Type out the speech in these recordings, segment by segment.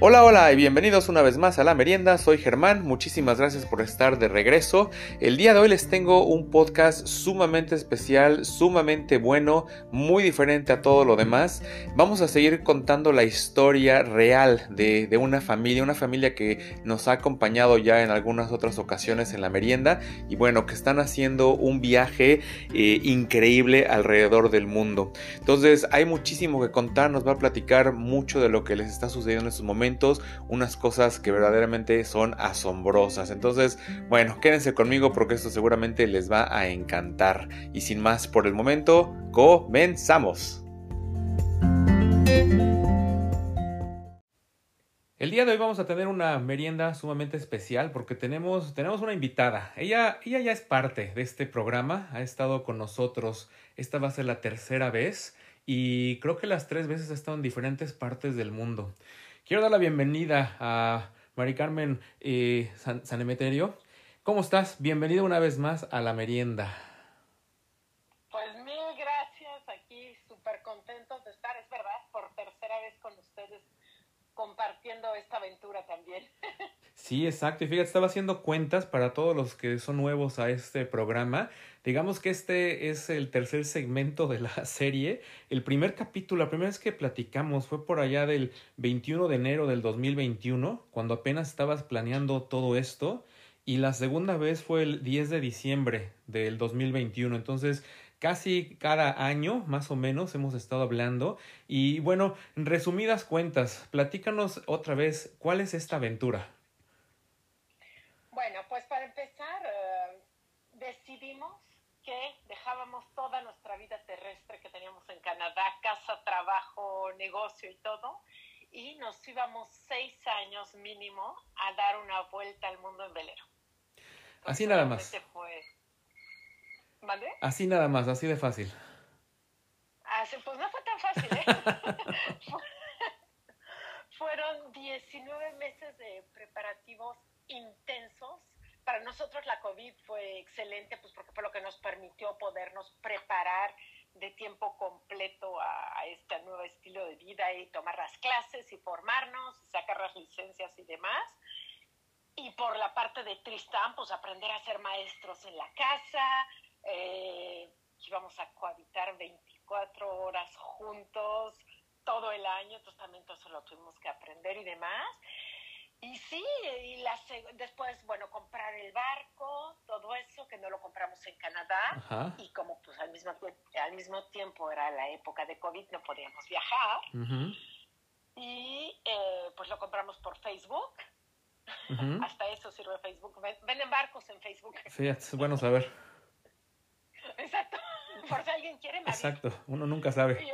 Hola, hola y bienvenidos una vez más a La Merienda. Soy Germán, muchísimas gracias por estar de regreso. El día de hoy les tengo un podcast sumamente especial, sumamente bueno, muy diferente a todo lo demás. Vamos a seguir contando la historia real de, una familia, una familia que nos ha acompañado ya en algunas otras ocasiones en La Merienda y bueno, que están haciendo un viaje eh, increíble alrededor del mundo. Entonces hay muchísimo que contar, nos va a platicar mucho de lo que les está sucediendo en estos momentos unas cosas que verdaderamente son asombrosas. Entonces, bueno, quédense conmigo porque esto seguramente les va a encantar. Y sin más por el momento, comenzamos. El día de hoy vamos a tener una merienda sumamente especial porque tenemos, tenemos una invitada. Ella, ella ya es parte de este programa, ha estado con nosotros. Esta va a ser la tercera vez y creo que las tres veces ha estado en diferentes partes del mundo. Quiero dar la bienvenida a Mari Carmen eh, San, Sanemeterio. ¿Cómo estás? Bienvenida una vez más a la merienda. Pues mil gracias, aquí súper contentos de estar, es verdad, por tercera vez con ustedes compartiendo esta aventura también. Sí, exacto. Y fíjate, estaba haciendo cuentas para todos los que son nuevos a este programa. Digamos que este es el tercer segmento de la serie. El primer capítulo, la primera vez que platicamos fue por allá del 21 de enero del 2021, cuando apenas estabas planeando todo esto. Y la segunda vez fue el 10 de diciembre del 2021. Entonces, casi cada año, más o menos, hemos estado hablando. Y bueno, en resumidas cuentas, platícanos otra vez, ¿cuál es esta aventura? Bueno, pues para empezar, eh, decidimos que dejábamos toda nuestra vida terrestre que teníamos en Canadá, casa, trabajo, negocio y todo, y nos íbamos seis años mínimo a dar una vuelta al mundo en velero. así nada más. ¿Mande? Así nada más, así de fácil. Así, pues no fue tan fácil, ¿eh? Fueron 19 meses de preparativos intensos. Para nosotros la COVID fue excelente, pues porque fue lo que nos permitió podernos preparar de tiempo completo a, este nuevo estilo de vida y tomar las clases y formarnos, y sacar las licencias y demás. Y por la parte de Tristán, pues aprender a ser maestros en la casa, eh, íbamos a cohabitar 24 horas juntos todo el año, entonces también todo eso lo tuvimos que aprender y demás. Y sí, y la, después, bueno, comprar el barco, todo eso, que no lo compramos en Canadá. Y como pues al mismo, al mismo tiempo era la época de COVID, no podíamos viajar. Y eh, pues lo compramos por Facebook. Hasta eso sirve Facebook. Venden barcos en Facebook. Sí, es bueno saber. Exacto. Por si alguien quiere. Exacto. Uno nunca sabe.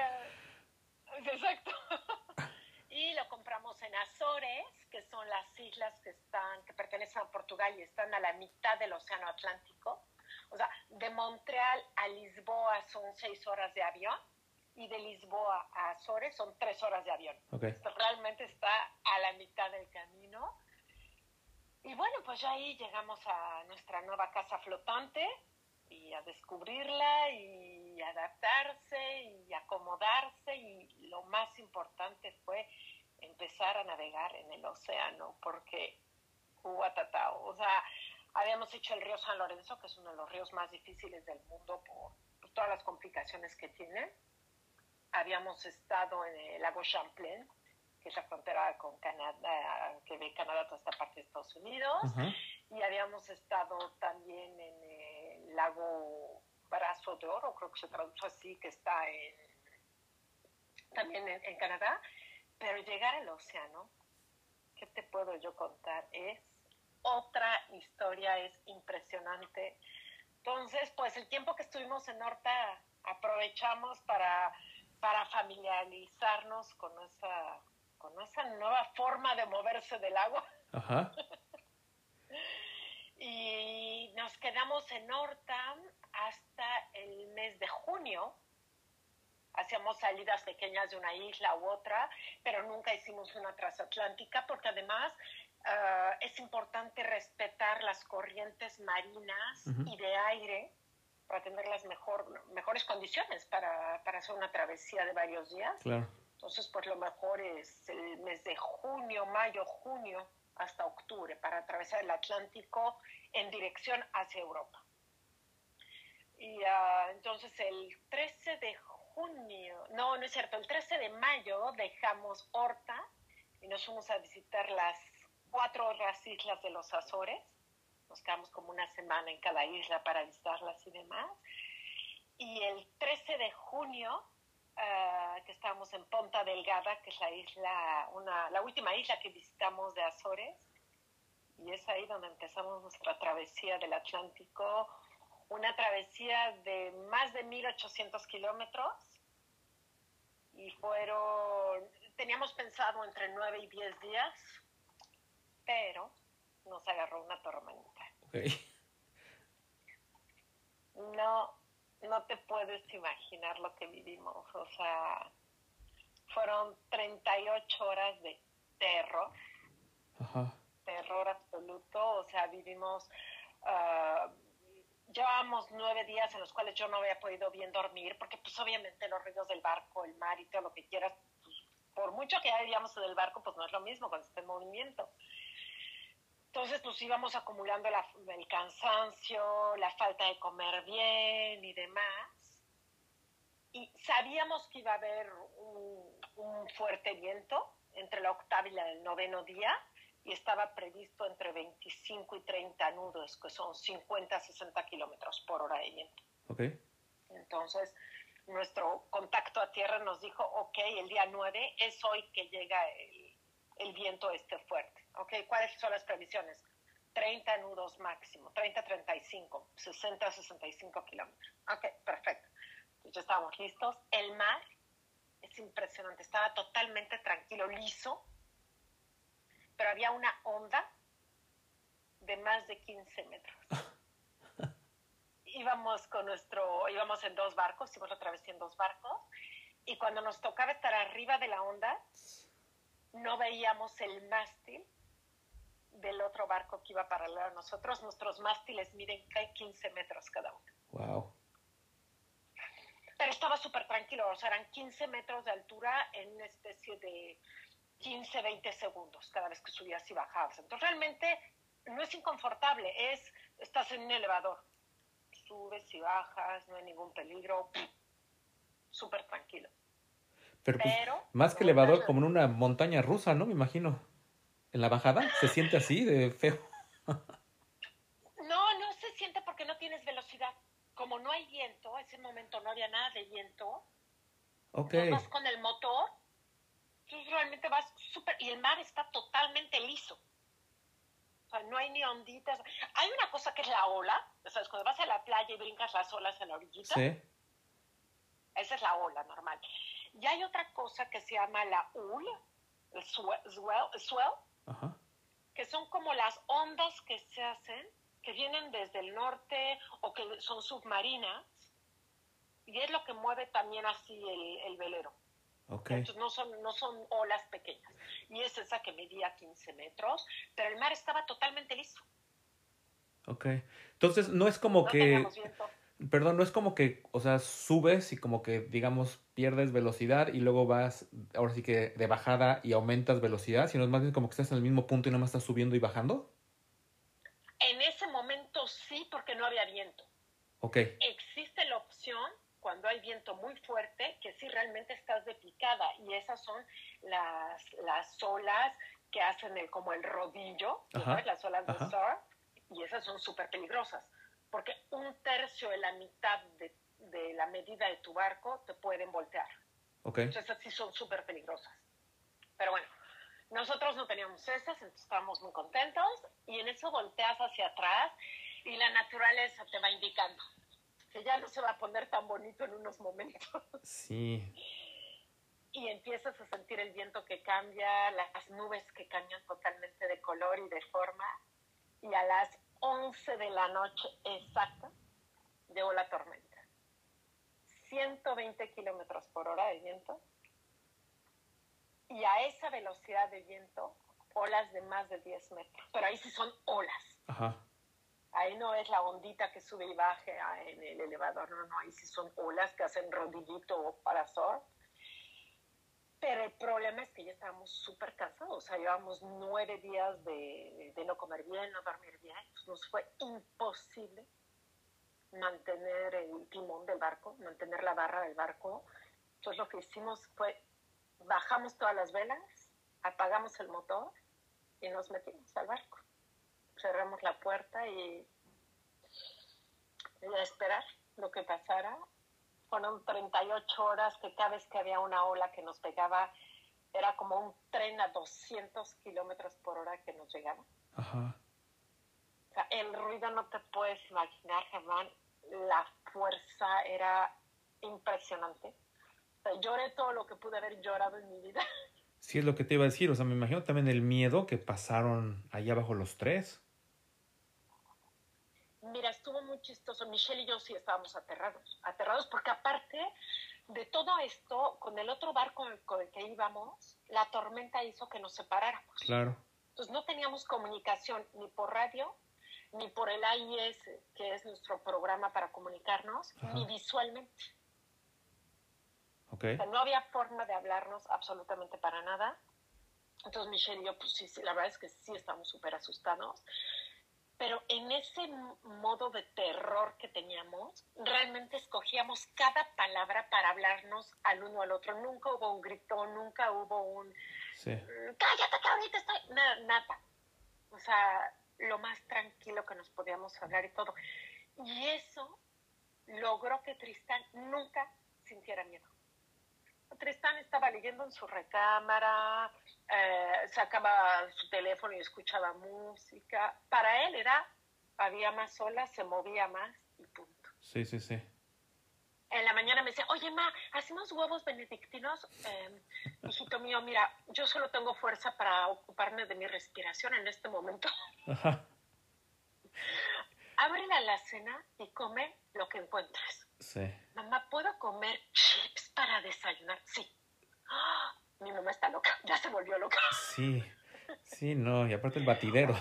exacto. y lo compramos en Azores que son las islas que están, que pertenecen a Portugal y están a la mitad del Océano Atlántico. O sea, de Montreal a Lisboa son seis horas de avión y de Lisboa a Azores son tres horas de avión. realmente está a la mitad del camino. Y bueno, pues ya ahí llegamos a nuestra nueva casa flotante y a descubrirla y adaptarse y acomodarse y lo más importante fue empezar a navegar en el océano, porque Huatatao, o sea, habíamos hecho el río San Lorenzo, que es uno de los ríos más difíciles del mundo por, todas las complicaciones que tiene. Habíamos estado en el lago Champlain, que es la frontera con Canadá, que ve Canadá toda esta parte de Estados Unidos, y habíamos estado también en el lago Brazo de Oro, creo que se traduce así, que está en, también en Canadá, pero llegar al océano, ¿qué te puedo yo contar? Es otra historia, es impresionante. Entonces, pues el tiempo que estuvimos en Horta aprovechamos para, para familiarizarnos con esa, con esa nueva forma de moverse del agua. Ajá. y nos quedamos en Horta hasta el mes de junio hacíamos salidas pequeñas de una isla u otra, pero nunca hicimos una transatlántica porque además ah, es importante respetar las corrientes marinas y de aire para tener las mejor, mejores condiciones para, para, hacer una travesía de varios días. Entonces, pues lo mejor es el mes de junio, mayo, junio, hasta octubre, para atravesar el Atlántico en dirección hacia Europa. Y ah, entonces el 13 de junio, no, no es cierto, el 13 de mayo dejamos Horta y nos fuimos a visitar las cuatro otras islas de los Azores. Nos quedamos como una semana en cada isla para visitarlas y demás. Y el 13 de junio, ah, que estábamos en Ponta Delgada, que es la isla, una, la última isla que visitamos de Azores, y es ahí donde empezamos nuestra travesía del Atlántico una travesía de más de 1800 kilómetros y fueron, teníamos pensado entre 9 y 10 días, pero nos agarró una tormenta. No, no te puedes imaginar lo que vivimos, o sea, fueron 38 horas de terror, terror absoluto, o sea, vivimos... Uh, llevábamos nueve días en los cuales yo no había podido bien dormir, porque pues obviamente los ruidos del barco, el mar y todo lo que quieras, pues, por mucho que ya vivíamos en el barco, pues no es lo mismo cuando está en movimiento. Entonces, pues íbamos acumulando el cansancio, la falta de comer bien y demás. Y sabíamos que iba a haber un, fuerte viento entre la octava y el noveno día y estaba previsto entre 25 y 30 nudos, que son 50 a 60 kilómetros por hora de viento. Okay. Entonces, nuestro contacto a tierra nos dijo, ok, el día 9 es hoy que llega el, el viento este fuerte. Ok, ¿cuáles son las previsiones? 30 nudos máximo, 30 35, 60 65 kilómetros. Ok, perfecto. Entonces ya estábamos listos. El mar es impresionante, estaba totalmente tranquilo, liso pero había una onda de más de 15 metros. íbamos con nuestro, íbamos en dos barcos, hicimos la travesía en dos barcos, y cuando nos tocaba estar arriba de la onda, no veíamos el mástil del otro barco que iba paralelo a nosotros. Nuestros mástiles miden 15 metros cada uno. Wow. Pero estaba súper tranquilo, o sea, eran 15 metros de altura en una especie de 15, 20 segundos cada vez que subías y bajabas. Entonces realmente no es inconfortable, es, estás en un elevador, subes y bajas, no hay ningún peligro, súper tranquilo. Pero, pues, más que elevador, como en una montaña rusa, ¿no? Me imagino. En la bajada se siente así de feo. no, no se siente porque no tienes velocidad. Como no hay viento, en ese momento no había nada de viento. Ok. vas con el motor tú realmente vas súper, y el mar está totalmente liso. O sea, no hay ni onditas. Hay una cosa que es la ola, ¿sabes? Cuando vas a la playa y brincas las olas en la orillita. Sí. Esa es la ola normal. Y hay otra cosa que se llama la ul, el swell, que son como las ondas que se hacen, que vienen desde el norte o que son submarinas, y es lo que mueve también así el, el velero. Entonces no son, no son olas pequeñas. Y es esa que medía 15 metros, pero el mar estaba totalmente liso. Ok. Entonces no es como que... Perdón, no es como que, o sea, subes y como que, digamos, pierdes velocidad y luego vas, ahora sí que de bajada y aumentas velocidad, sino es más bien como que estás en el mismo punto y nada más estás subiendo y bajando. En ese momento sí, porque no había viento. Ok. Existe la opción cuando hay viento muy fuerte, que sí realmente estás de picada y esas son las, las olas que hacen el, como el rodillo, las olas de surf, y esas son súper peligrosas, porque un tercio de la mitad de, de, la medida de tu barco te pueden voltear. Okay. Entonces esas sí son súper peligrosas. Pero bueno, nosotros no teníamos esas, entonces estábamos muy contentos y en eso volteas hacia atrás y la naturaleza te va indicando que ya no se va a poner tan bonito en unos momentos. Sí. Y empiezas a sentir el viento que cambia, las nubes que cambian totalmente de color y de forma. Y a las 11 de la noche exacta llegó la tormenta. 120 kilómetros por hora de viento. Y a esa velocidad de viento, olas de más de 10 metros. Pero ahí sí son olas. Ajá. Ahí no es la ondita que sube y baje en el elevador, no, no, ahí sí son olas que hacen rodillito o parasol. Pero tema es que ya estábamos súper cansados, o sea, llevamos nueve días de, de, no comer bien, no dormir bien, pues nos fue imposible mantener el timón del barco, mantener la barra del barco. Entonces lo que hicimos fue, bajamos todas las velas, apagamos el motor y nos metimos al barco. Cerramos la puerta y, y a esperar lo que pasara. Fueron 38 horas que cada vez que había una ola que nos pegaba, era como un tren a 200 kilómetros por hora que nos llegaba. Ajá. O sea, el ruido no te puedes imaginar, Germán. La fuerza era impresionante. O sea, lloré todo lo que pude haber llorado en mi vida. Sí, es lo que te iba a decir. O sea, me imagino también el miedo que pasaron allá abajo los tres. Mira, estuvo muy chistoso. Michelle y yo sí estábamos aterrados. Aterrados porque aparte de todo esto, con el otro barco con el que íbamos, la tormenta hizo que nos separáramos. Claro. Entonces no teníamos comunicación ni por radio, ni por el AIS, que es nuestro programa para comunicarnos, ni visualmente. Okay. no había forma de hablarnos absolutamente para nada. Entonces Michelle y yo, pues sí, sí la verdad es que sí estamos súper asustados pero en ese modo de terror que teníamos, realmente escogíamos cada palabra para hablarnos al uno al otro. Nunca hubo un grito, nunca hubo un sí. Mm, cállate que ahorita estoy. Nada, nada. O sea, lo más tranquilo que nos podíamos hablar y todo. Y eso logró que Tristán nunca sintiera miedo. Tristán estaba leyendo en su recámara, eh, sacaba su teléfono y escuchaba música. Para él era, había más olas, se movía más y punto. Sí, sí, sí. En la mañana me decía, oye, ma, ¿hacemos huevos benedictinos? Eh, hijito mío, mira, yo solo tengo fuerza para ocuparme de mi respiración en este momento. Ajá. Abre la alacena y come lo que encuentres. Sí. Mamá, ¿puedo comer chips para desayunar? Sí. ¡Ah! mi mamá está loca, ya se volvió loca. Sí, sí, no, y aparte el batidero.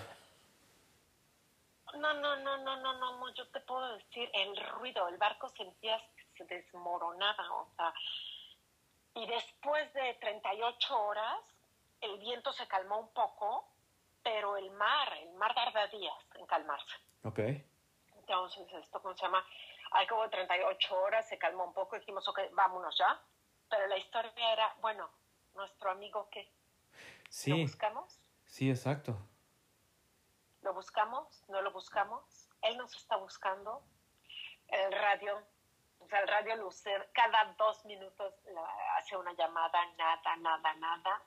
No, no, no, no, no, no, yo te puedo decir, el ruido, el barco sentías que se desmoronaba, o sea, y después de 38 horas, el viento se calmó un poco, pero el mar, el mar tarda días en calmarse. Ok. Entonces, esto, ¿cómo se llama? Al cabo de 38 horas se calmó un poco y dijimos, ok, vámonos ya. Pero la historia era, bueno, nuestro amigo qué? Sí. ¿Lo buscamos? Sí, exacto. ¿Lo buscamos? ¿No lo buscamos? Él nos está buscando. El radio, o sea, el radio Lucer, cada dos minutos hace una llamada, nada, nada, nada.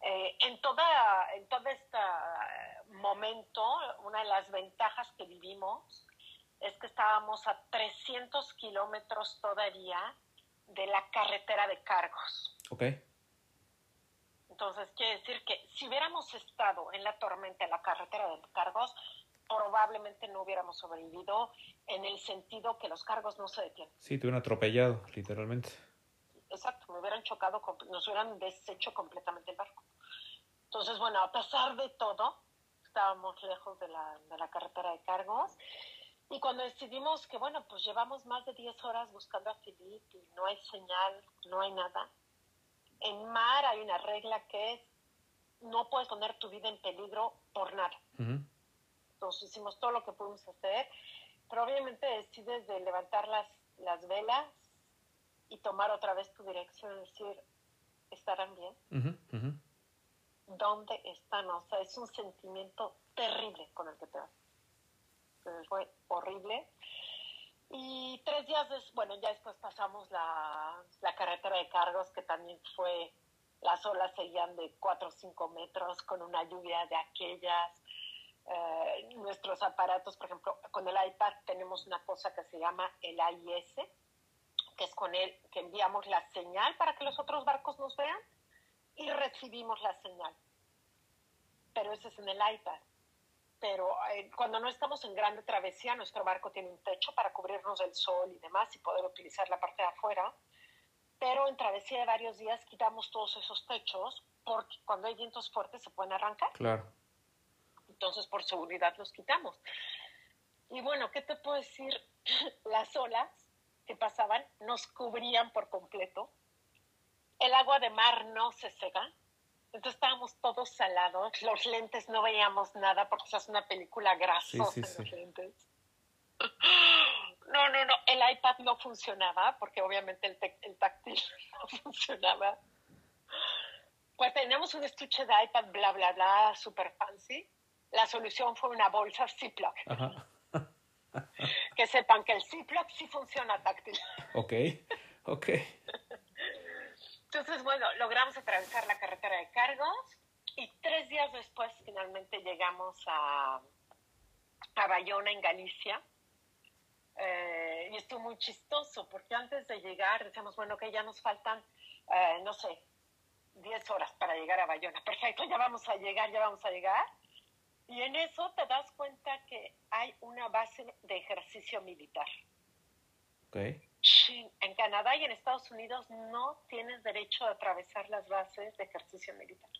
Eh, en, toda, en todo este momento, una de las ventajas que vivimos es que estábamos a 300 kilómetros todavía de la carretera de cargos. Ok. Entonces, quiere decir que si hubiéramos estado en la tormenta, en la carretera de cargos, probablemente no hubiéramos sobrevivido en el sentido que los cargos no se detienen. Sí, te hubieran atropellado, literalmente. Exacto, me hubieran chocado, nos hubieran deshecho completamente el barco. Entonces, bueno, a pesar de todo, estábamos lejos de la, de la carretera de cargos. Y cuando decidimos que, bueno, pues llevamos más de 10 horas buscando a Filipe y no hay señal, no hay nada, en mar hay una regla que es no puedes poner tu vida en peligro por nada. Entonces hicimos todo lo que pudimos hacer, pero obviamente decides de levantar las, las velas y tomar otra vez tu dirección y decir, ¿estarán bien? ¿Dónde están? O sea, es un sentimiento terrible con el que te vas. Fue horrible. Y tres días después, bueno, ya después pasamos la, la, carretera de cargos, que también fue, las olas seguían de 4 o 5 metros, con una lluvia de aquellas. Eh, nuestros aparatos, por ejemplo, con el iPad tenemos una cosa que se llama el AIS, que es con él que enviamos la señal para que los otros barcos nos vean y recibimos la señal. Pero eso es en el iPad pero eh, cuando no estamos en grande travesía, nuestro barco tiene un techo para cubrirnos del sol y demás y poder utilizar la parte de afuera. Pero en travesía de varios días quitamos todos esos techos porque cuando hay vientos fuertes se pueden arrancar. Claro. Entonces, por seguridad los quitamos. Y bueno, ¿qué te puedo decir? Las olas que pasaban nos cubrían por completo. el agua de mar no se seca. Entonces estábamos todos salados, los lentes no veíamos nada porque es una película grasosa en los lentes. No, no, no, el iPad no funcionaba porque obviamente el, el táctil no funcionaba. Pues teníamos un estuche de iPad, bla, bla, bla, super fancy. La solución fue una bolsa Ziploc. que sepan que el Ziploc sí funciona táctil. Ok, ok. Entonces, bueno, logramos atravesar la carretera de cargos y tres días después finalmente llegamos a, a Bayona, en Galicia. Eh, y estuvo muy chistoso porque antes de llegar decíamos, bueno, que ya nos faltan, eh, no sé, 10 horas para llegar a Bayona. Perfecto, ya vamos a llegar, ya vamos a llegar. Y en eso te das cuenta que hay una base de ejercicio militar. Okay en Canadá y en Estados Unidos no tienes derecho a atravesar las bases de ejercicio militar.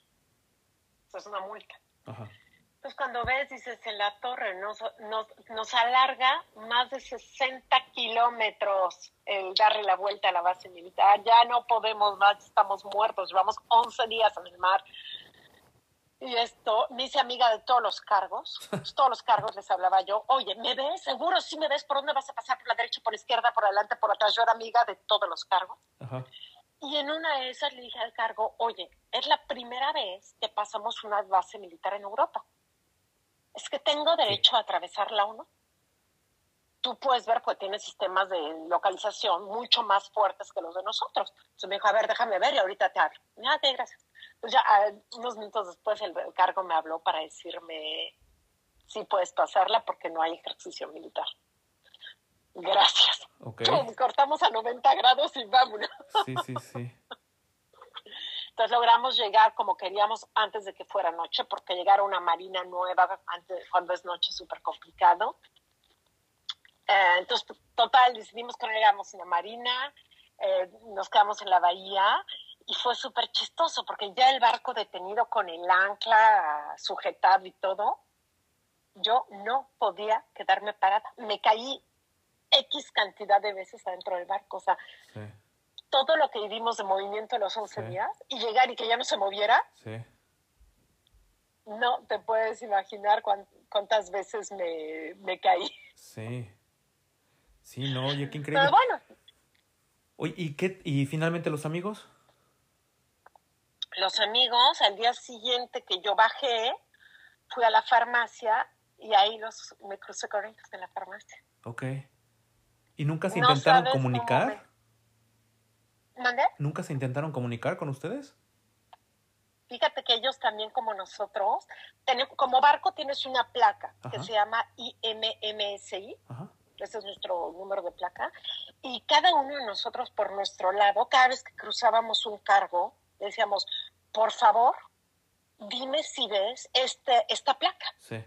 Eso es una multa. Entonces cuando ves, dices, en la torre nos, nos, nos alarga más de 60 kilómetros el darle la vuelta a la base militar. Ya no podemos más, estamos muertos. Llevamos 11 días en el mar. Y esto, me hice amiga de todos los cargos, todos los cargos les hablaba yo, oye, ¿me ves? Seguro sí me ves, ¿por dónde vas a pasar? ¿Por la derecha, por la izquierda, por adelante, por atrás? Yo era amiga de todos los cargos. Y en una de esas le dije al cargo, oye, es la primera vez que pasamos una base militar en Europa. Es que tengo derecho a atravesarla o no. Tú puedes ver, pues tiene sistemas de localización mucho más fuertes que los de nosotros. Entonces me dijo, a ver, déjame ver y ahorita te hablo. Ok, gracias. Ya ah, unos minutos después el, cargo me habló para decirme si puedes pasarla porque no hay ejercicio militar. Gracias. cortamos a 90 grados y vámonos. Sí, sí, sí. Entonces logramos llegar como queríamos antes de que fuera noche, porque llegar a una marina nueva antes, cuando es noche es súper complicado. Eh, entonces, total, decidimos que no llegamos a la marina, eh, nos quedamos en la bahía y fue súper chistoso porque ya el barco detenido con el ancla sujetado y todo, yo no podía quedarme parada. Me caí X cantidad de veces adentro del barco. O sea, todo lo que vivimos de movimiento en los 11 días y llegar y que ya no se moviera, no te puedes imaginar cuántas veces me, me, caí. Sí. Sí, no, oye, qué increíble. Pero bueno. Oye, ¿y, qué, ¿y finalmente los amigos? Los amigos, al día siguiente que yo bajé, fui a la farmacia y ahí los me crucé con ellos en la farmacia. Ok. ¿Y nunca se intentaron comunicar? ¿Nunca se intentaron comunicar con ustedes? Fíjate que ellos también como nosotros, como barco tienes una placa que se llama IMMSI. Ese es nuestro número de placa. Y cada uno de nosotros por nuestro lado, cada vez que cruzábamos un cargo, decíamos, por favor, dime si ves este, esta placa. Sí.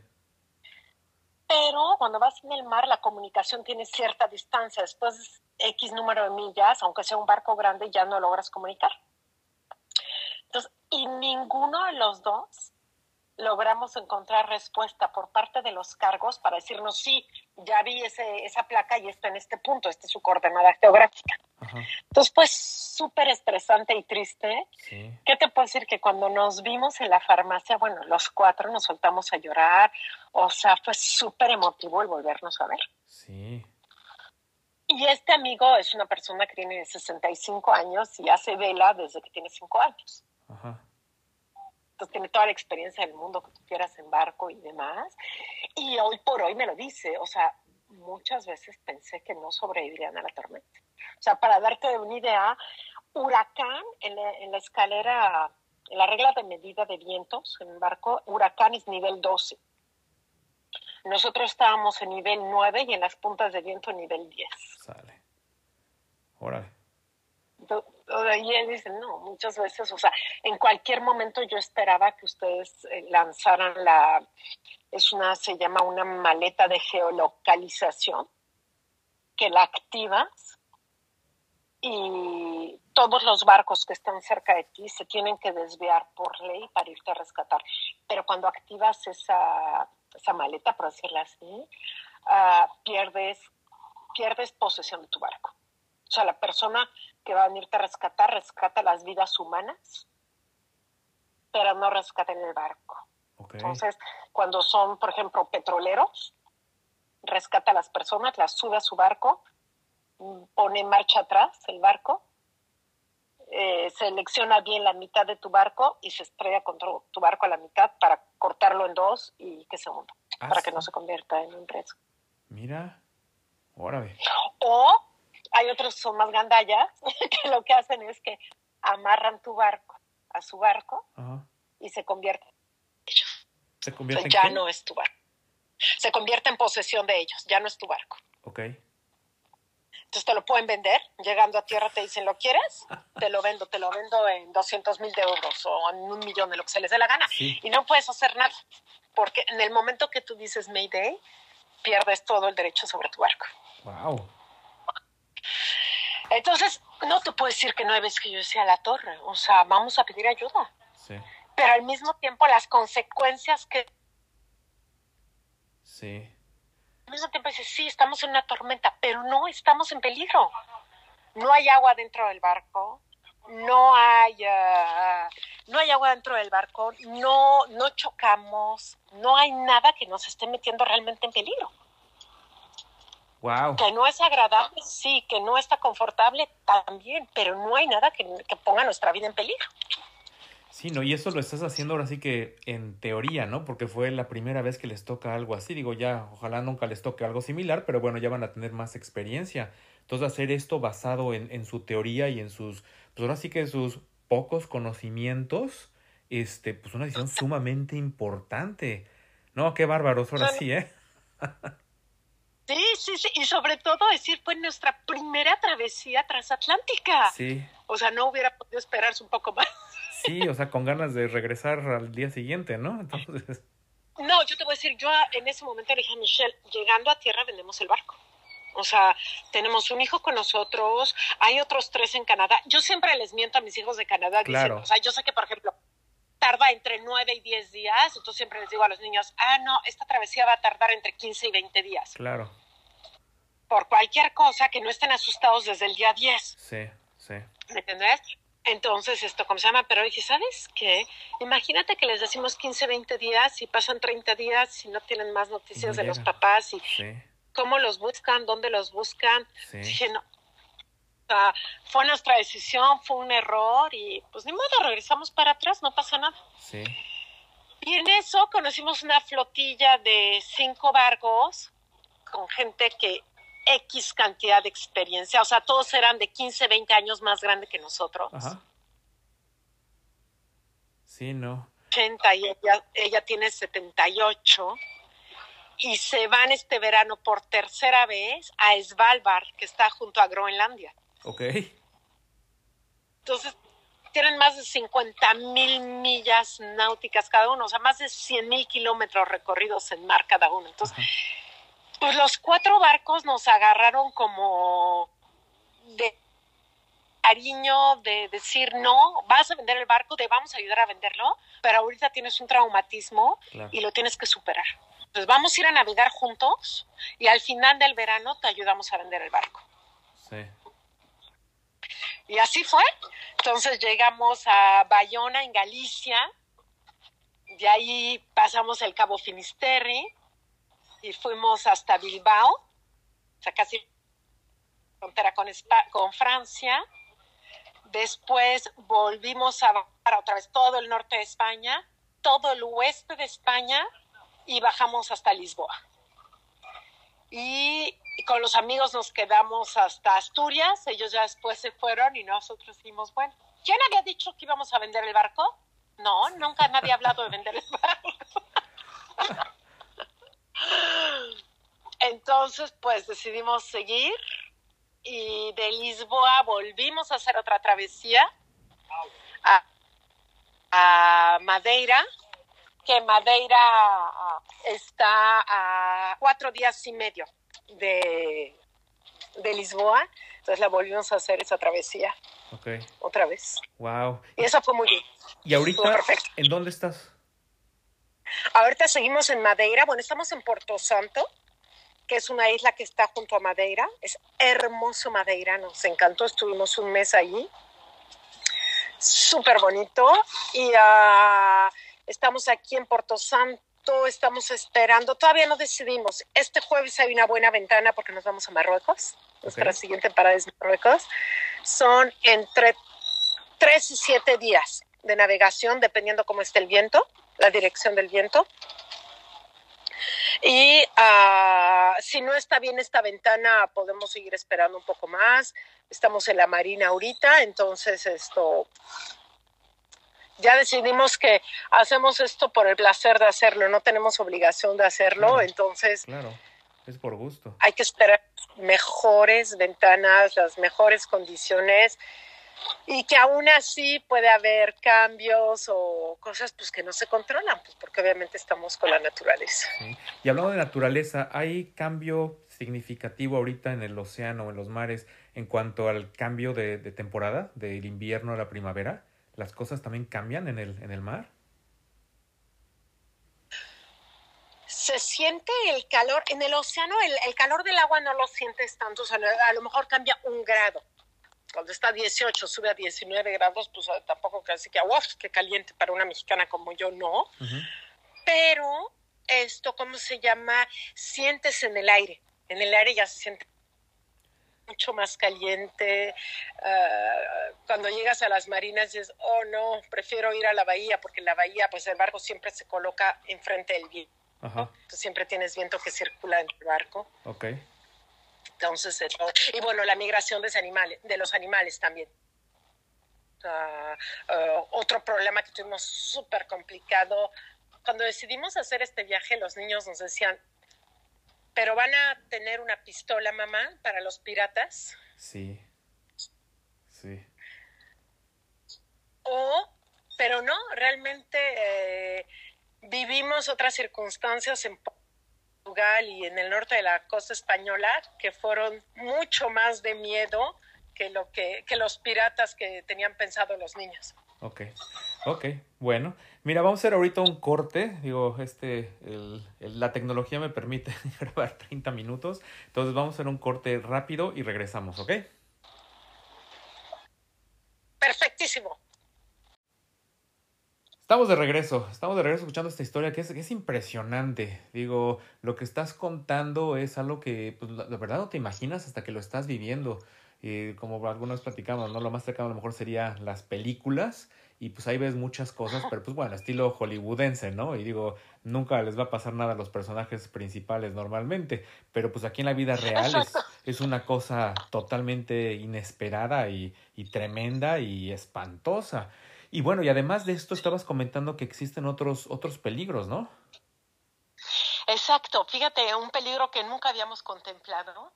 Pero cuando vas en el mar, la comunicación tiene cierta distancia. Después de X número de millas, aunque sea un barco grande, ya no logras comunicar. Entonces, y ninguno de los dos logramos encontrar respuesta por parte de los cargos para decirnos, sí, ya vi ese, esa placa y está en este punto, esta es su coordenada geográfica. Entonces, pues súper estresante y triste. ¿Qué te puedo decir? Que cuando nos vimos en la farmacia, bueno, los cuatro nos soltamos a llorar, o sea, fue súper emotivo el volvernos a ver. Sí. Y este amigo es una persona que tiene 65 años y hace vela desde que tiene 5 años. Entonces tiene toda la experiencia del mundo que tú quieras en barco y demás. Y hoy por hoy me lo dice, o sea, muchas veces pensé que no sobrevivirían a la tormenta. O sea, para darte una idea, huracán en la, en la escalera, en la regla de medida de vientos en el barco, huracán es nivel 12. Nosotros estábamos en nivel 9 y en las puntas de viento nivel 10. Sale. Órale. Y él dice, no, muchas veces, o sea, en cualquier momento yo esperaba que ustedes eh, lanzaran la, es una, se llama una maleta de geolocalización, que la activas y todos los barcos que están cerca de ti se tienen que desviar por ley para irte a rescatar. Pero cuando activas esa, esa maleta, por decirlo así, uh, pierdes, pierdes posesión de tu barco. O sea, la persona que va a venirte a rescatar, rescata las vidas humanas, pero no rescata en el barco. Entonces, cuando son, por ejemplo, petroleros, rescata a las personas, las sube a su barco, pone en marcha atrás el barco, eh, selecciona bien la mitad de tu barco y se estrella contra tu barco a la mitad para cortarlo en dos y que se hunda, ah, para que no se convierta en un riesgo. Mira, órale. O hay otros que son más gandallas que lo que hacen es que amarran tu barco a su barco y se convierte ellos. ¿Se convierte ya no es tu barco. Se convierte en posesión de ellos, ya no es tu barco. Ok. Entonces te lo pueden vender, llegando a tierra te dicen, ¿lo quieres? Te lo vendo, te lo vendo en 200 mil de euros o en un millón, de lo que se les dé la gana. Y no puedes hacer nada, porque en el momento que tú dices Mayday, pierdes todo el derecho sobre tu barco. Wow. Entonces, no te puedo decir que no hay veces que yo decía la torre, o sea, vamos a pedir ayuda. Sí. Pero al mismo tiempo las consecuencias que... Sí. Al mismo tiempo dices, sí, estamos en una tormenta, pero no estamos en peligro. No hay agua dentro del barco, no hay, ah, no hay agua dentro del barco, no, no chocamos, no hay nada que nos esté metiendo realmente en peligro. Wow. Que no es agradable, sí, que no está confortable también, pero no hay nada que, que ponga nuestra vida en peligro. Sí, no, y eso lo estás haciendo ahora sí que en teoría, ¿no? Porque fue la primera vez que les toca algo así. Digo, ya, ojalá nunca les toque algo similar, pero bueno, ya van a tener más experiencia. Entonces, hacer esto basado en, en su teoría y en sus, pues ahora sí que sus pocos conocimientos, este, pues una decisión sumamente importante. No, qué bárbaros, ahora sí, ¿eh? Sí, sí, sí, y sobre todo decir, fue nuestra primera travesía transatlántica. Sí. O sea, no hubiera podido esperarse un poco más. Sí, o sea, con ganas de regresar al día siguiente, ¿no? Entonces. No, yo te voy a decir, yo en ese momento le dije a Michelle, llegando a tierra vendemos el barco. O sea, tenemos un hijo con nosotros, hay otros tres en Canadá. Yo siempre les miento a mis hijos de Canadá claro. o sea, yo sé que, por ejemplo, tarda entre nueve y diez días, entonces siempre les digo a los niños, ah, no, esta travesía va a tardar entre 15 y 20 días. Claro. Por cualquier cosa que no estén asustados desde el día 10. Sí, sí. ¿Me entendés? Entonces, esto, ¿cómo se llama? Pero dije, ¿sabes qué? Imagínate que les decimos 15, 20 días y pasan 30 días y no tienen más noticias de los papás y cómo los buscan, dónde los buscan. Dije, no, sea, fue nuestra decisión, fue un error y pues ni modo, regresamos para atrás, no pasa nada. Sí. Y en eso conocimos una flotilla de cinco barcos con gente que X cantidad de experiencia, o sea, todos eran de 15, 20 años más grande que nosotros. Ajá. Sí, no. 80 y ella, ella tiene 78 y se van este verano por tercera vez a Svalbard, que está junto a Groenlandia. Ok. Entonces, tienen más de 50 mil millas náuticas cada uno, o sea, más de 100 mil kilómetros recorridos en mar cada uno. Entonces, pues los cuatro barcos nos agarraron como de cariño de decir, no, vas a vender el barco, te vamos a ayudar a venderlo, pero ahorita tienes un traumatismo y lo tienes que superar. Entonces vamos a ir a navegar juntos y al final del verano te ayudamos a vender el barco. Sí. Y así fue. Entonces llegamos a Bayona, en Galicia. De ahí pasamos el Cabo Finisterre y fuimos hasta Bilbao, o sea, casi frontera con, con Francia. Después volvimos a bajar otra vez todo el norte de España, todo el oeste de España y bajamos hasta Lisboa. Y con los amigos nos quedamos hasta Asturias, ellos ya después se fueron y nosotros dijimos, bueno, ¿quién había dicho que íbamos a vender el barco? No, nunca nadie ha hablado de vender el barco. Entonces, pues decidimos seguir y de Lisboa volvimos a hacer otra travesía a, a Madeira, que Madeira ah, está a cuatro días y medio de, de Lisboa. Entonces la volvimos a hacer esa travesía. Ok. Otra vez. Wow. Y eso fue muy bien. ¿Y ahorita en dónde estás? Ahorita seguimos en Madeira. Bueno, estamos en Porto Santo. que es una isla que está junto a Madeira. Es hermoso Madeira, nos encantó, estuvimos un mes allí. Súper bonito. Y uh, estamos aquí en Porto Santo, estamos esperando, todavía no decidimos. Este jueves hay una buena ventana porque nos vamos a Marruecos. Nuestra siguiente parada es Marruecos. Son entre tres y siete días de navegación, dependiendo cómo esté el viento, la dirección del viento. Y uh, si no está bien esta ventana, podemos seguir esperando un poco más. Estamos en la marina ahorita, entonces esto ya decidimos que hacemos esto por el placer de hacerlo, no tenemos obligación de hacerlo, Claro, entonces Claro, es por gusto. hay que esperar mejores ventanas, las mejores condiciones y que aún así puede haber cambios o cosas pues que no se controlan, pues porque obviamente estamos con la naturaleza. ¿sí? Y hablando de naturaleza, ¿hay cambio significativo ahorita en el océano, en los mares, en cuanto al cambio de, de temporada, del invierno a la primavera? ¿Las cosas también cambian en el, en el mar? Se siente el calor, en el océano el, el calor del agua no lo sientes tanto, o sea, a lo mejor cambia un grado. Cuando está a 18, sube a 19 grados, pues tampoco casi que, uff, qué caliente para una mexicana como yo, no. Pero esto, ¿cómo se llama? Sientes en el aire. En el aire ya se siente mucho más caliente. Ah, cuando llegas a las marinas dices, oh no, prefiero ir a la bahía, porque en la bahía, pues el barco siempre se coloca enfrente del viento. Ajá, Tú siempre tienes viento que circula en el barco. ok. Entonces, y bueno, la migración de, ese animales, de los animales también. Ah, ah, otro problema que tuvimos súper complicado. Cuando decidimos hacer este viaje, los niños nos decían, pero van a tener una pistola, mamá, para los piratas. Sí. Sí. O, pero no, realmente eh, vivimos otras circunstancias en Portugal y en el norte de la costa española que fueron mucho más de miedo que lo que, que los piratas que tenían pensado los niños. Ok, ok, bueno. Mira, vamos a hacer ahorita un corte. Digo, este, el- el- la tecnología me permite grabar 30 minutos. Entonces vamos a hacer un corte rápido y regresamos, ¿ok? Perfectísimo. Estamos de regreso, estamos de regreso escuchando esta historia que es, que es impresionante. Digo, lo que estás contando es algo que, pues, la, la verdad no te imaginas hasta que lo estás viviendo. Y como alguna vez platicamos, ¿no? Lo más cercano a lo mejor sería las películas y pues ahí ves muchas cosas, pero pues bueno, estilo hollywoodense, ¿no? Y digo, nunca les va a pasar nada a los personajes principales normalmente, pero pues aquí en la vida real es, es una cosa totalmente inesperada y, y tremenda y espantosa. Y bueno, y además de esto estabas comentando que existen otros, otros peligros, ¿no? Exacto, fíjate, un peligro que nunca habíamos contemplado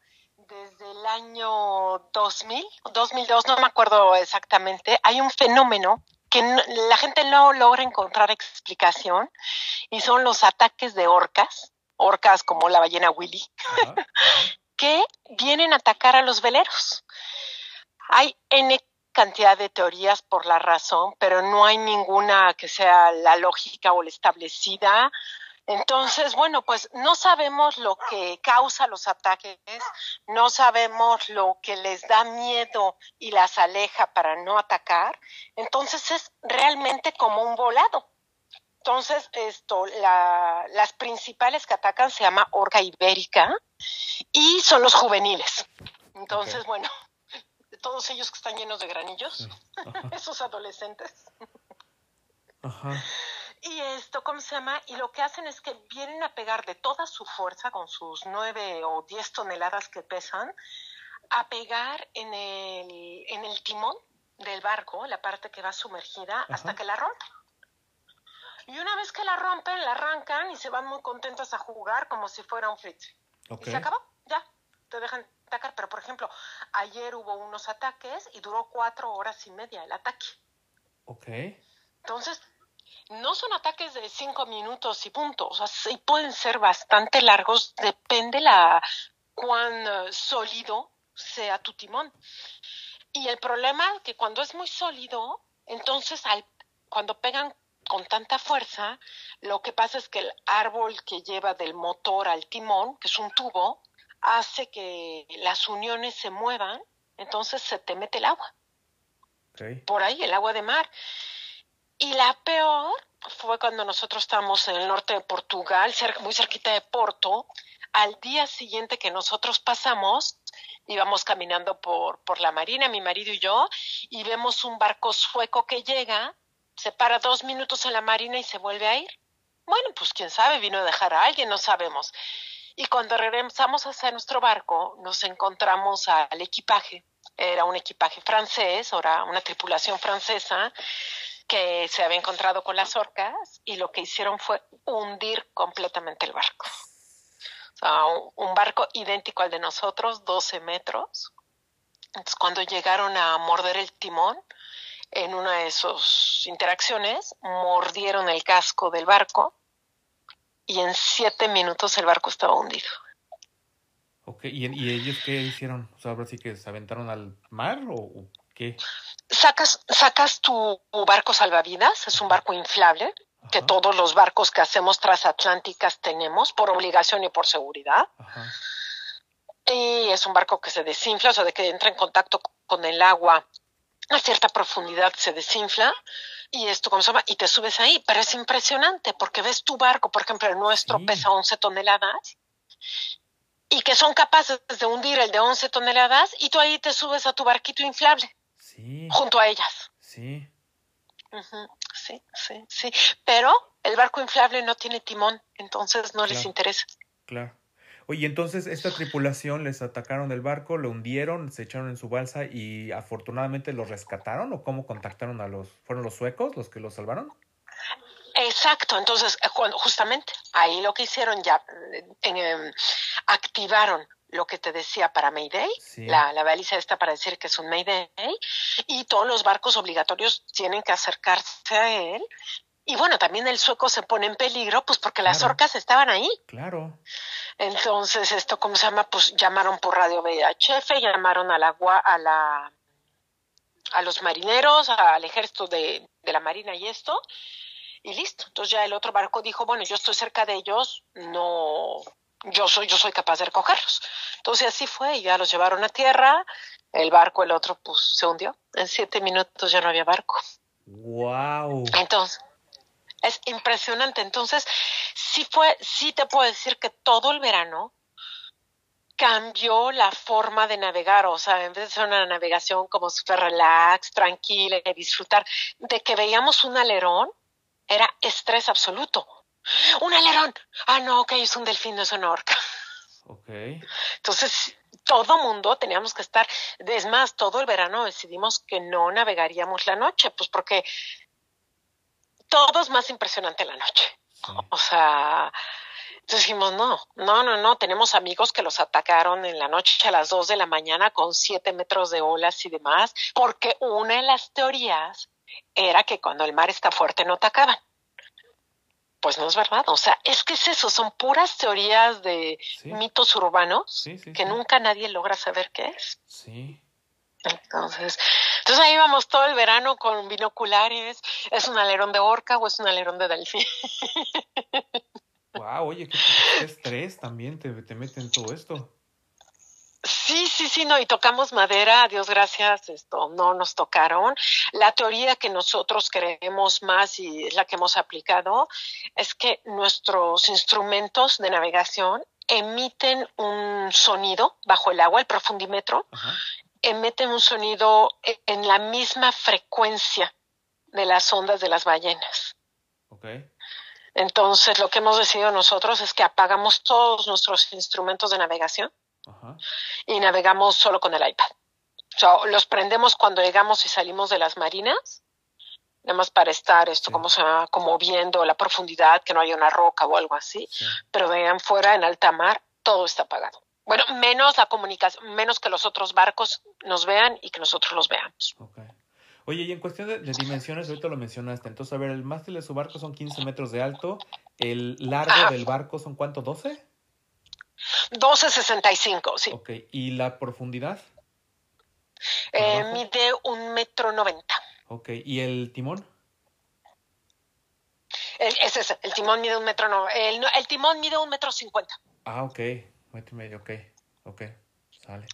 desde el año 2000, 2002, no me acuerdo exactamente, hay un fenómeno que no- la gente no logra encontrar explicación y son los ataques de orcas, orcas como la ballena Willy, que vienen a atacar a los veleros. Hay N cantidad de teorías por la razón, pero no hay ninguna que sea la lógica o la establecida. Entonces, bueno, pues no sabemos lo que causa los ataques, no sabemos lo que les da miedo y las aleja para no atacar. Entonces es realmente como un volado. Entonces, esto, la- las principales que atacan se llama orca ibérica y son los juveniles. Entonces, bueno, todos ellos que están llenos de granillos, esos adolescentes. ajá. Y esto, ¿cómo se llama? Y lo que hacen es que vienen a pegar de toda su fuerza, con sus nueve o diez toneladas que pesan, a pegar en el, en el timón del barco, la parte que va sumergida, hasta que la rompen. Y una vez que la rompen, la arrancan y se van muy contentos a jugar como si fuera un fritz. Y se acabó, ya, te dejan atacar. Pero, por ejemplo, ayer hubo unos ataques y duró cuatro horas y media el ataque. Ok. Entonces, no son ataques de cinco minutos y punto. O sea, sí pueden ser bastante largos, depende la cuán eh, sólido sea tu timón. Y el problema es que cuando es muy sólido, entonces al, cuando pegan con tanta fuerza, lo que pasa es que el árbol que lleva del motor al timón, que es un tubo, hace que las uniones se muevan, entonces se te mete el agua. Por ahí, el agua de mar. Y la peor fue cuando nosotros estábamos en el norte de Portugal, muy cerquita de Porto. Al día siguiente que nosotros pasamos, íbamos caminando por, por la marina, mi marido y yo, y vemos un barco sueco que llega, se para dos minutos en la marina y se vuelve a ir. Bueno, pues quién sabe, vino a dejar a alguien, no sabemos. Y cuando regresamos hacia nuestro barco, nos encontramos al equipaje. Era un equipaje francés, era una tripulación francesa que se había encontrado con las orcas y lo que hicieron fue hundir completamente el barco. O sea, un, barco idéntico al de nosotros, 12 metros. Entonces, cuando llegaron a morder el timón, en una de esas interacciones, mordieron el casco del barco y en siete minutos el barco estaba hundido. Ok, ¿y, ellos qué hicieron? O sea, ahora sí que se aventaron al mar o qué? Sacas, sacas tu, barco salvavidas, es un barco inflable, que todos los barcos que hacemos transatlánticas tenemos por obligación y por seguridad. Y es un barco que se desinfla, o sea, de que entra en contacto con el agua a cierta profundidad se desinfla y esto, ¿cómo se llama? Y te subes ahí, pero es impresionante porque ves tu barco, por ejemplo, el nuestro pesa 11 toneladas y que son capaces de hundir el de 11 toneladas y tú ahí te subes a tu barquito inflable. Junto a ellas. Sí. Sí, sí, sí. Pero el barco inflable no tiene timón, entonces no les interesa. Claro. Oye, entonces esta tripulación les atacaron el barco, lo hundieron, se echaron en su balsa y afortunadamente los rescataron o cómo contactaron a los, fueron los suecos los que los salvaron? Exacto, entonces eh, justamente ahí lo que hicieron ya eh, activaron lo que te decía para Mayday, la, la baliza está para decir que es un Mayday, y todos los barcos obligatorios tienen que acercarse a él. Y bueno, también el sueco se pone en peligro, pues porque las orcas estaban ahí. Claro. Entonces, esto, ¿cómo se llama? Pues llamaron por radio VHF, llamaron a la, a la a los marineros, al ejército de, de la marina y esto, y listo. Entonces ya el otro barco dijo, bueno, yo estoy cerca de ellos, no, yo soy, yo soy capaz de recogerlos. Entonces así fue, ya los llevaron a tierra, el barco, el otro, pues se hundió. En siete minutos ya no había barco. Wow. Entonces, es impresionante. Entonces, sí fue, sí te puedo decir que todo el verano cambió la forma de navegar, o sea, en vez de ser una navegación como súper relax, tranquila disfrutar, de que veíamos un alerón, era estrés absoluto un alerón. Ah, no, ok, es un delfín, no es una orca. Ok. Entonces, todo mundo teníamos que estar, es más, todo el verano decidimos que no navegaríamos la noche, pues porque todo es más impresionante la noche. O sea, entonces dijimos, no, no, no, no, tenemos amigos que los atacaron en la noche a las dos de la mañana con siete metros de olas y demás, porque una de las teorías era que cuando el mar está fuerte no atacaban pues no es verdad. O sea, es que es eso, son puras teorías de mitos urbanos que nunca nadie logra saber qué es. Sí. Entonces, entonces ahí vamos todo el verano con binoculares. ¿Es un alerón de orca o es un alerón de delfín? wow, oye, qué, estrés también te, te mete en todo esto. Sí, sí, sí, no, y tocamos madera, Dios gracias, esto no nos tocaron. La teoría que nosotros creemos más y es la que hemos aplicado es que nuestros instrumentos de navegación emiten un sonido bajo el agua, el profundímetro, emiten un sonido e, en la misma frecuencia de las ondas de las ballenas. Okay. Entonces, lo que hemos decidido nosotros es que apagamos todos nuestros instrumentos de navegación y navegamos solo con el iPad. O sea, los prendemos cuando llegamos y salimos de las marinas, nada más para estar esto, como se como viendo la profundidad, que no haya una roca o algo así, pero vean fuera en alta mar, todo está apagado. Bueno, menos la comunicación, menos que los otros barcos nos vean y que nosotros los veamos. Oye, y en cuestión de, dimensiones, ahorita lo mencionaste, entonces, a ver, el mástil de su barco son 15 metros de alto, el largo del barco son cuánto, 12? 12.65, sí. Ok, ¿y la profundidad? Eh, mide un metro noventa. Ok, ¿y el timón? ese es, el timón mide un metro, no, el, el timón mide un metro cincuenta. Ah, ok, metro y medio, ok, ok.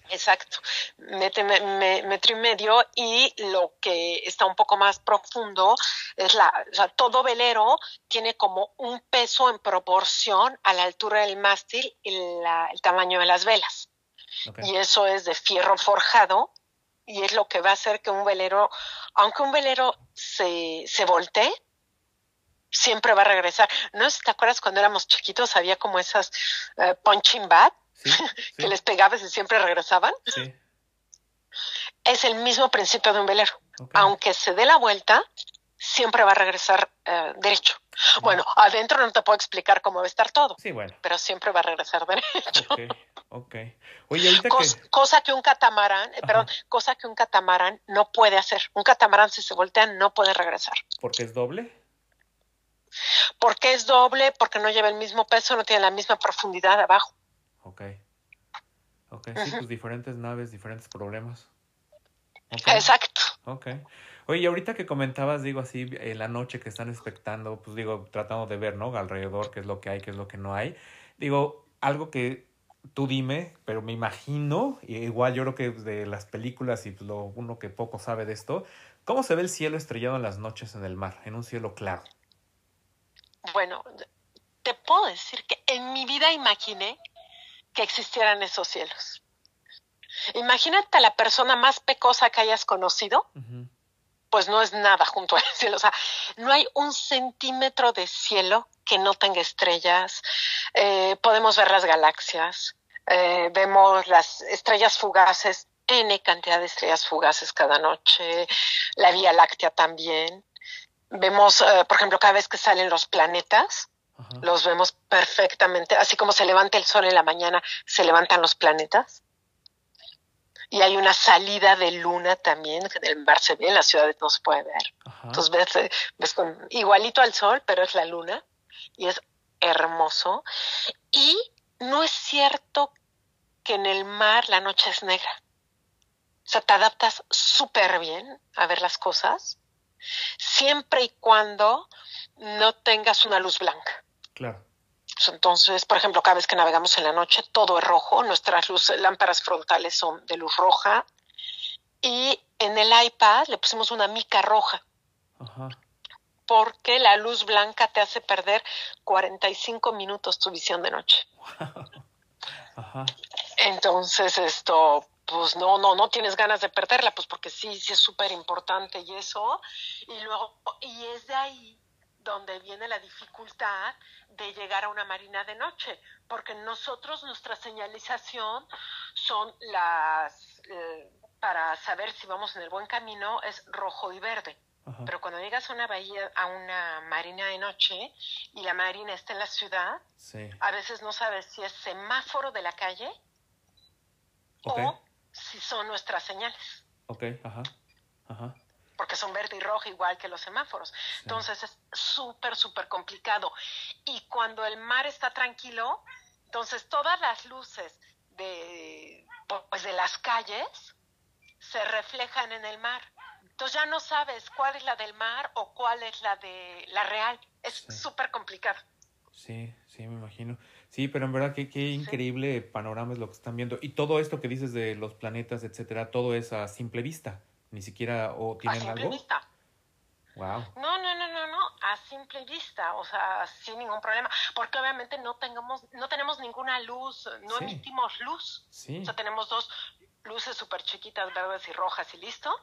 Exacto, metro, metro y medio y lo que está un poco más profundo es la, o sea, todo velero tiene como un peso en proporción a la altura del mástil y el tamaño de las velas. Y eso es de fierro forjado y es lo que va a hacer que un velero, aunque un velero se, se voltee, siempre va a regresar. ¿No te acuerdas cuando éramos chiquitos había como esas uh, punching que les pegabas y siempre regresaban? Sí. Es el mismo principio de un velero. Aunque se dé la vuelta, siempre va a regresar uh, derecho. Bueno, adentro no te puedo explicar cómo va a estar todo. Sí, bueno. Pero siempre va a regresar derecho. Ok, ok. Oye, ahorita que... Cosa que un catamarán, eh, perdón, cosa que un catamarán no puede hacer. Un catamarán si se voltea no puede regresar. ¿Porque es doble? Porque es doble, porque no lleva el mismo peso, no tiene la misma profundidad abajo. Ok. Ok, sí, pues diferentes naves, diferentes problemas. Exacto. Ok. Oye, y ahorita que comentabas, digo así, en la noche que están expectando, pues digo, tratando de ver, ¿no? Alrededor, qué es lo que hay, qué es lo que no hay. Digo, algo que tú dime, pero me imagino, igual yo creo que de las películas y pues lo uno que poco sabe de esto, ¿cómo se ve el cielo estrellado en las noches en el mar, en un cielo claro? Bueno, te puedo decir que en mi vida imaginé que existieran esos cielos. Imagínate a la persona más pecosa que hayas conocido, pues no es nada junto al cielo. O sea, no hay un centímetro de cielo que no tenga estrellas. Eh, podemos ver las galaxias, eh, vemos las estrellas fugaces, N cantidad de estrellas fugaces cada noche, la Vía Láctea también. Vemos, eh, por ejemplo, cada vez que salen los planetas, los vemos perfectamente, así como se levanta el sol en la mañana, se levantan los planetas. Y hay una salida de luna también, que en el mar se ve, en las ciudades no se puede ver. Entonces ves, eh, ves con, igualito al sol, pero es la luna, y es hermoso. Y no es cierto que en el mar la noche es negra. O sea, te adaptas súper bien a ver las cosas siempre y cuando no tengas una luz blanca. Claro. Entonces, por ejemplo, cada vez que navegamos en la noche, todo es rojo, nuestras luces, lámparas frontales son de luz roja y en el iPad le pusimos una mica roja. Ajá. Porque la luz blanca te hace perder 45 minutos tu visión de noche. Ajá. Entonces, esto, pues no, no, no tienes ganas de perderla, pues porque sí, sí es súper importante y eso. Y luego, y es de ahí donde viene la dificultad de llegar a una marina de noche, porque nosotros, nuestra señalización son las, eh, para saber si vamos en el buen camino, es rojo y verde. Pero cuando llegas a una bahía, a una marina de noche y la marina está en la ciudad, a veces no sabes si es semáforo de la calle o si son nuestras señales. Ok, ajá, ajá. Porque son verde y rojo igual que los semáforos. Entonces es súper, súper complicado. Y cuando el mar está tranquilo, entonces todas las luces de, pues, de las calles se reflejan en el mar. Entonces ya no sabes cuál es la del mar o cuál es la de la real. Es súper complicado. Sí, sí, me imagino. Sí, pero en verdad qué, qué increíble panorama es lo que están viendo. Y todo esto que dices de los planetas, etcétera, todo es a simple vista. Ni siquiera o tienen a simple algo. Vista. Wow. No, no, no, no, no, a simple vista, o sea, sin ningún problema, porque obviamente no tengamos, no tenemos ninguna luz, no emitimos luz. Sí. O sea, tenemos dos luces súper chiquitas, verdes y rojas y listo.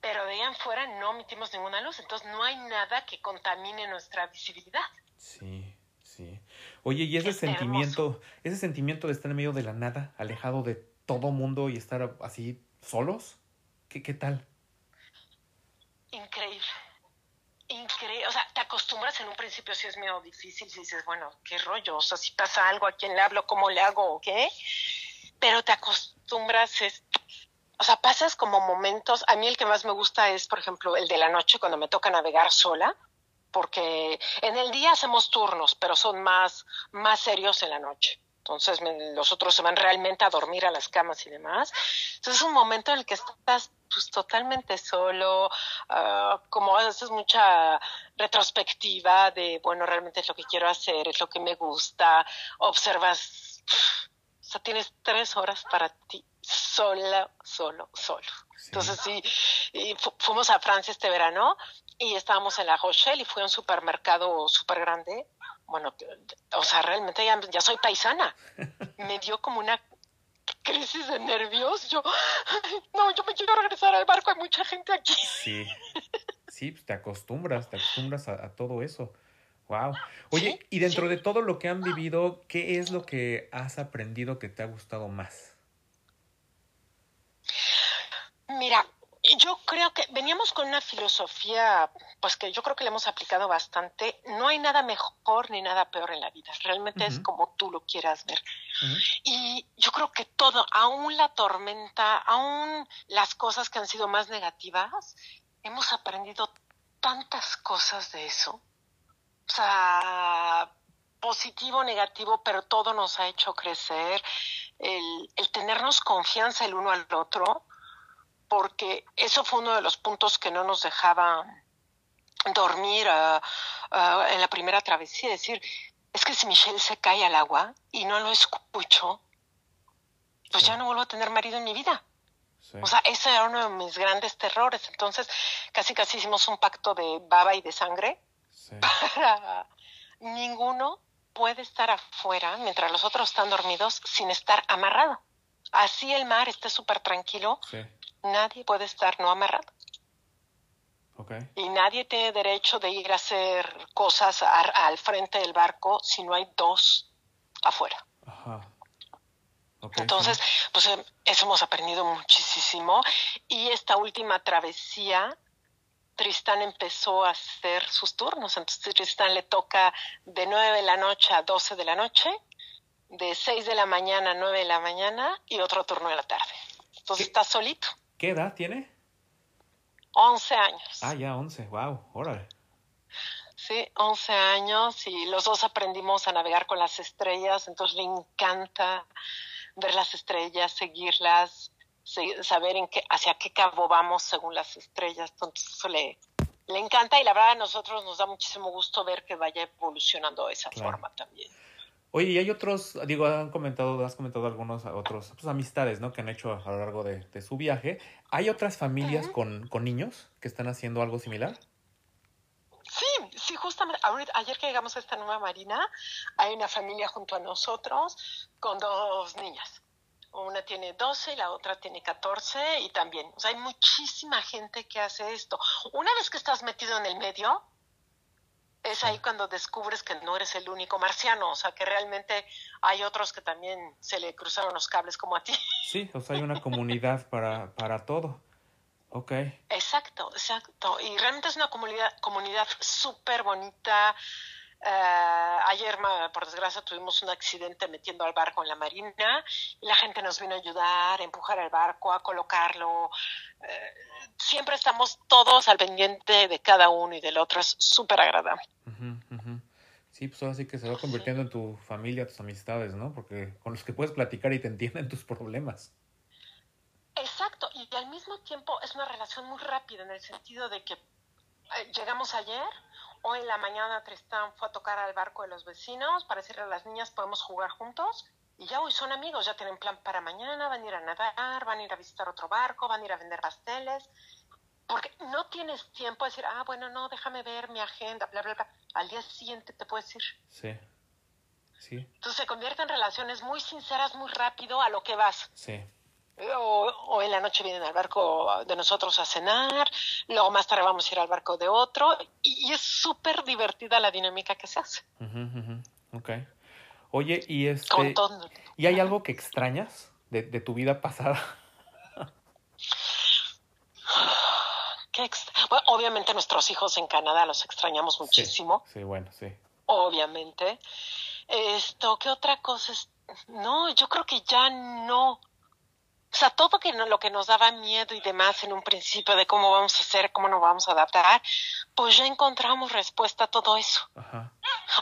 Pero de ahí en fuera no emitimos ninguna luz, entonces no hay nada que contamine nuestra visibilidad. Sí, sí. Oye, y ese sentimiento, ese sentimiento de estar en medio de la nada, alejado de todo mundo y estar así solos, ¿qué, qué tal? Increíble. Increíble. O sea, te acostumbras en un principio si es medio difícil, si dices, bueno, qué rollo, o sea, si pasa algo, a quién le hablo, cómo le hago, o qué. Pero te acostumbras, es, o sea, pasas como momentos. A mí el que más me gusta es, por ejemplo, el de la noche cuando me toca navegar sola porque en el día hacemos turnos, pero son más, más serios en la noche. Entonces los otros se van realmente a dormir a las camas y demás. Entonces es un momento en el que estás pues totalmente solo, ah, como haces mucha retrospectiva de, bueno, realmente es lo que quiero hacer, es lo que me gusta, observas, o sea, tienes tres horas para ti, sola, solo, solo. Entonces sí, y fuimos a Francia este verano y estábamos en La Rochelle y fue a un supermercado súper grande. Bueno, o sea, realmente ya, ya soy paisana. Me dio como una crisis de nervios. Yo, no, yo me quiero regresar al barco, hay mucha gente aquí. Sí, sí, pues te acostumbras, te acostumbras a, todo eso. Wow. Oye, y dentro de todo lo que han vivido, ¿qué es lo que has aprendido que te ha gustado más? Mira, yo creo que veníamos con una filosofía, pues que yo creo que le hemos aplicado bastante. No hay nada mejor ni nada peor en la vida. Realmente es como tú lo quieras ver. Y yo creo que todo, aún la tormenta, aún las cosas que han sido más negativas, hemos aprendido tantas cosas de eso. O sea, positivo, negativo, pero todo nos ha hecho crecer. El, el tenernos confianza el uno al otro porque eso fue uno de los puntos que no nos dejaba dormir ah, ah, en la primera travesía, es decir, es que si Michelle se cae al agua y no lo escucho, pues ya no vuelvo a tener marido en mi vida. O sea, ese era uno de mis grandes terrores. Entonces, casi casi hicimos un pacto de baba y de sangre para ninguno puede estar afuera mientras los otros están dormidos sin estar amarrado. Así el mar esté súper tranquilo, nadie puede estar no amarrado. Y nadie tiene derecho de ir a hacer cosas al frente del barco si no hay dos afuera. Entonces, pues em, eso hemos aprendido muchísimo. Y esta última travesía, Tristán empezó a hacer sus turnos. Entonces, Tristán le toca de 9 de la noche a 12 de la noche, de 6 de la mañana a 9 de la mañana y otro turno de la tarde. Entonces, está solito. ¿Qué edad tiene? 11 años. Ah, ya 11, wow, órale. Sí, 11 años y los dos aprendimos a navegar con las estrellas, entonces le encanta ver las estrellas, seguirlas, saber en qué, hacia qué cabo vamos según las estrellas, entonces eso le, le encanta y la verdad a nosotros nos da muchísimo gusto ver que vaya evolucionando de esa forma también. Oye, y hay otros, digo, han comentado, has comentado algunos otros pues, amistades, ¿no? Que han hecho a lo largo de, su viaje. ¿Hay otras familias con, con, niños que están haciendo algo similar? Sí, sí, justamente ayer que llegamos a esta nueva marina, hay una familia junto a nosotros con dos niñas. Una tiene 12 y la otra tiene 14 y también, o sea, hay muchísima gente que hace esto. Una vez que estás metido en el medio, es ahí cuando descubres que no eres el único marciano, o sea, que realmente hay otros que también se le cruzaron los cables como a ti. Sí, o sea, hay una comunidad para, para todo. Ok. Exacto, exacto. Y realmente es una comunidad, comunidad súper bonita. Uh, ayer, por desgracia, tuvimos un accidente metiendo al barco en la marina y la gente nos vino a ayudar, a empujar el barco, a colocarlo. Eh, siempre estamos todos al pendiente de cada uno y del otro. Es súper agradable. Sí, pues así que se va convirtiendo en tu familia, tus amistades, ¿no? Porque con los que puedes platicar y te entienden tus problemas. Exacto, y al mismo tiempo es una relación muy rápida en el sentido de que eh, llegamos ayer, hoy en la mañana Tristán fue a tocar al barco de los vecinos para decirle a las niñas podemos jugar juntos y ya hoy son amigos, ya tienen plan para mañana, van a ir a nadar, van a ir a visitar otro barco, van a ir a vender pasteles, porque no tienes tiempo de decir, ah, bueno, no, déjame ver mi agenda, bla, bla, bla. Al día siguiente te puedes ir. Sí. Sí. Entonces se convierte en relaciones muy sinceras, muy rápido a lo que vas. Sí. O, en la noche vienen al barco de nosotros a cenar, luego más tarde vamos a ir al barco de otro, y, es súper divertida la dinámica que se hace. Ok. Oye, ¿y este, ¿y hay algo que extrañas de, de tu vida pasada? bueno, obviamente nuestros hijos en Canadá los extrañamos muchísimo. Sí, bueno, sí. Obviamente. Esto, ¿qué otra cosa es? No, yo creo que ya no. O sea, todo que lo que nos daba miedo y demás en un principio de cómo vamos a hacer, cómo nos vamos a adaptar, pues ya encontramos respuesta a todo eso. Ajá.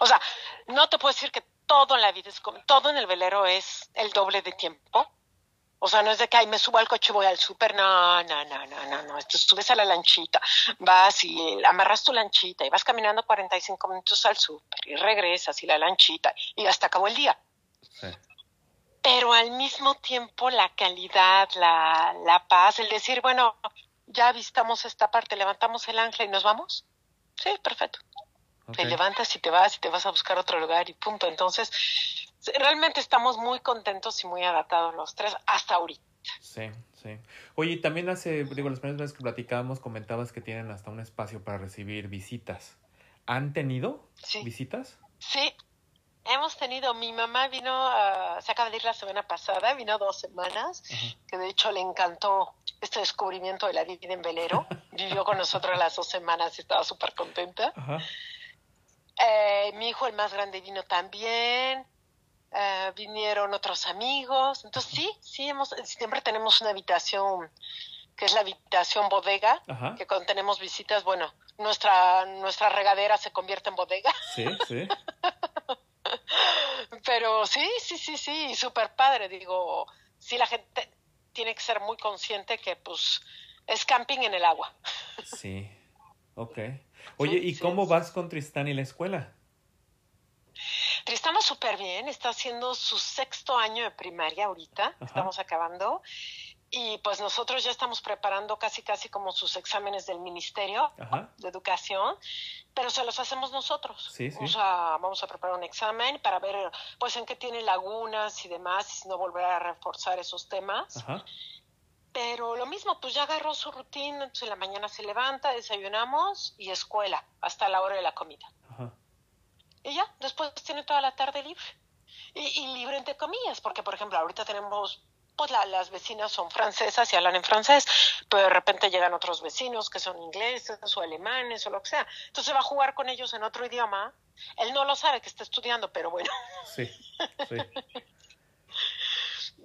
O sea, no te puedo decir que todo en la vida es como, todo en el velero es el doble de tiempo, O sea, no es de que, ay, me subo al coche y voy al súper. No, no, no, no, no, no. Tú subes a la lanchita, vas y amarras tu lanchita y vas caminando 45 minutos al súper y regresas y la lanchita y hasta acabó el día. Sí. Pero al mismo tiempo la calidad, la, la paz, el decir, bueno, ya avistamos esta parte, levantamos el ancla y nos vamos. Sí, perfecto. Te levantas y te vas y te vas a buscar otro lugar y punto. Entonces, realmente estamos muy contentos y muy adaptados los tres hasta ahorita. Sí, sí. Oye, también hace, digo, las primeras veces que platicábamos comentabas que tienen hasta un espacio para recibir visitas. ¿Han tenido visitas? Sí, hemos tenido, mi mamá vino, uh, se acaba de ir la semana pasada, vino dos semanas, que de hecho le encantó este descubrimiento de la vida en velero. Vivió con nosotros las dos semanas y estaba súper contenta. Eh, mi hijo, el más grande, vino también. Eh, vinieron otros amigos. Entonces, sí, sí, hemos, siempre tenemos una habitación que es la habitación bodega, que cuando tenemos visitas, bueno, nuestra, nuestra regadera se convierte en bodega. Sí, sí. Pero sí, sí, sí, sí, súper padre. Digo, sí, la gente tiene que ser muy consciente que, pues, es camping en el agua. Sí, ok. Oye, ¿y cómo vas con Tristán y la escuela? Tristán va súper bien, está haciendo su sexto año de primaria ahorita, estamos acabando. Y pues nosotros ya estamos preparando casi casi como sus exámenes del Ministerio de Educación, pero se los hacemos nosotros. Sí, sí. O sea, vamos a preparar un examen para ver pues en qué tiene lagunas y demás, y si no volver a reforzar esos temas. Ajá. Pero lo mismo, pues ya agarró su rutina, entonces en la mañana se levanta, desayunamos y escuela hasta la hora de la comida. Ajá. Y ya, después tiene toda la tarde libre. Y, y libre entre comillas, porque por ejemplo ahorita tenemos pues las vecinas son francesas y hablan en francés, pero de repente llegan otros vecinos que son ingleses o alemanes o lo que sea. Entonces va a jugar con ellos en otro idioma. Él no lo sabe que está estudiando, pero bueno. Sí, sí.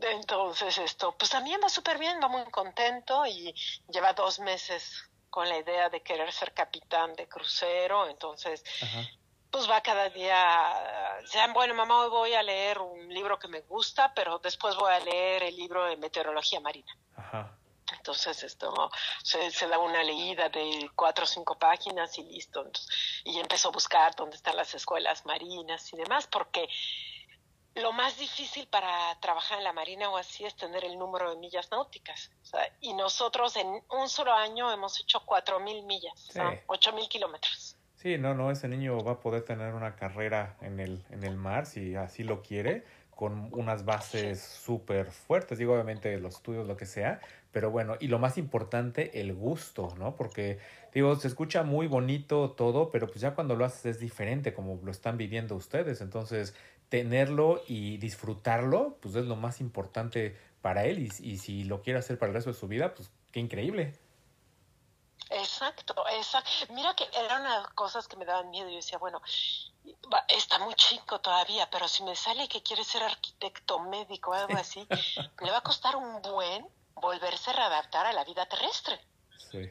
Entonces esto, pues también va súper bien, va muy contento y lleva dos meses con la idea de querer ser capitán de crucero, entonces pues va cada día, sean bueno, mamá, hoy voy a leer un libro que me gusta, pero después voy a leer el libro de meteorología marina. Ajá. Entonces esto se, se, da una leída de cuatro o cinco páginas y listo. y empezó a buscar dónde están las escuelas marinas y demás, porque lo más difícil para trabajar en la marina o así es tener el número de millas náuticas. y nosotros en un solo año hemos hecho cuatro mil millas, ocho mil kilómetros. Sí, no, no, ese niño va a poder tener una carrera en el, en el mar si así lo quiere, con unas bases súper fuertes, digo obviamente los estudios, lo que sea, pero bueno, y lo más importante, el gusto, ¿no? Porque, digo, se escucha muy bonito todo, pero pues ya cuando lo haces es diferente como lo están viviendo ustedes, entonces tenerlo y disfrutarlo, pues es lo más importante para él y, y si lo quiere hacer para el resto de su vida, pues qué increíble. Exacto, exacto. Mira que eran las cosas que me daban miedo. Yo decía, bueno, está muy chico todavía, pero si me sale que quiere ser arquitecto, médico, algo así, le va a costar un buen volverse a readaptar a la vida terrestre. Sí.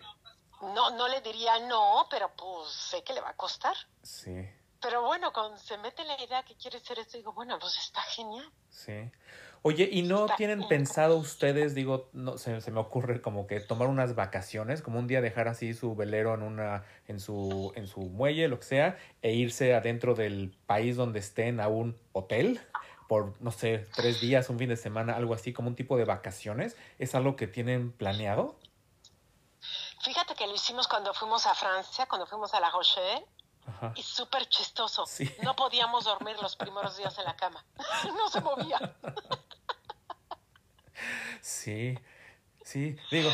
No, no le diría no, pero pues sé que le va a costar. Sí. Pero bueno, cuando se mete la idea que quiere ser esto, digo, bueno, pues está genial. Sí. Oye, ¿y no tienen pensado ustedes, digo, no se, se, me ocurre como que tomar unas vacaciones, como un día dejar así su velero en una, en su, en su muelle, lo que sea, e irse adentro del país donde estén a un hotel por, no sé, tres días, un fin de semana, algo así, como un tipo de vacaciones? ¿Es algo que tienen planeado? Fíjate que lo hicimos cuando fuimos a Francia, cuando fuimos a La Rochelle y súper chistoso. No podíamos dormir los primeros días en la cama. no se movía. sí, sí, digo.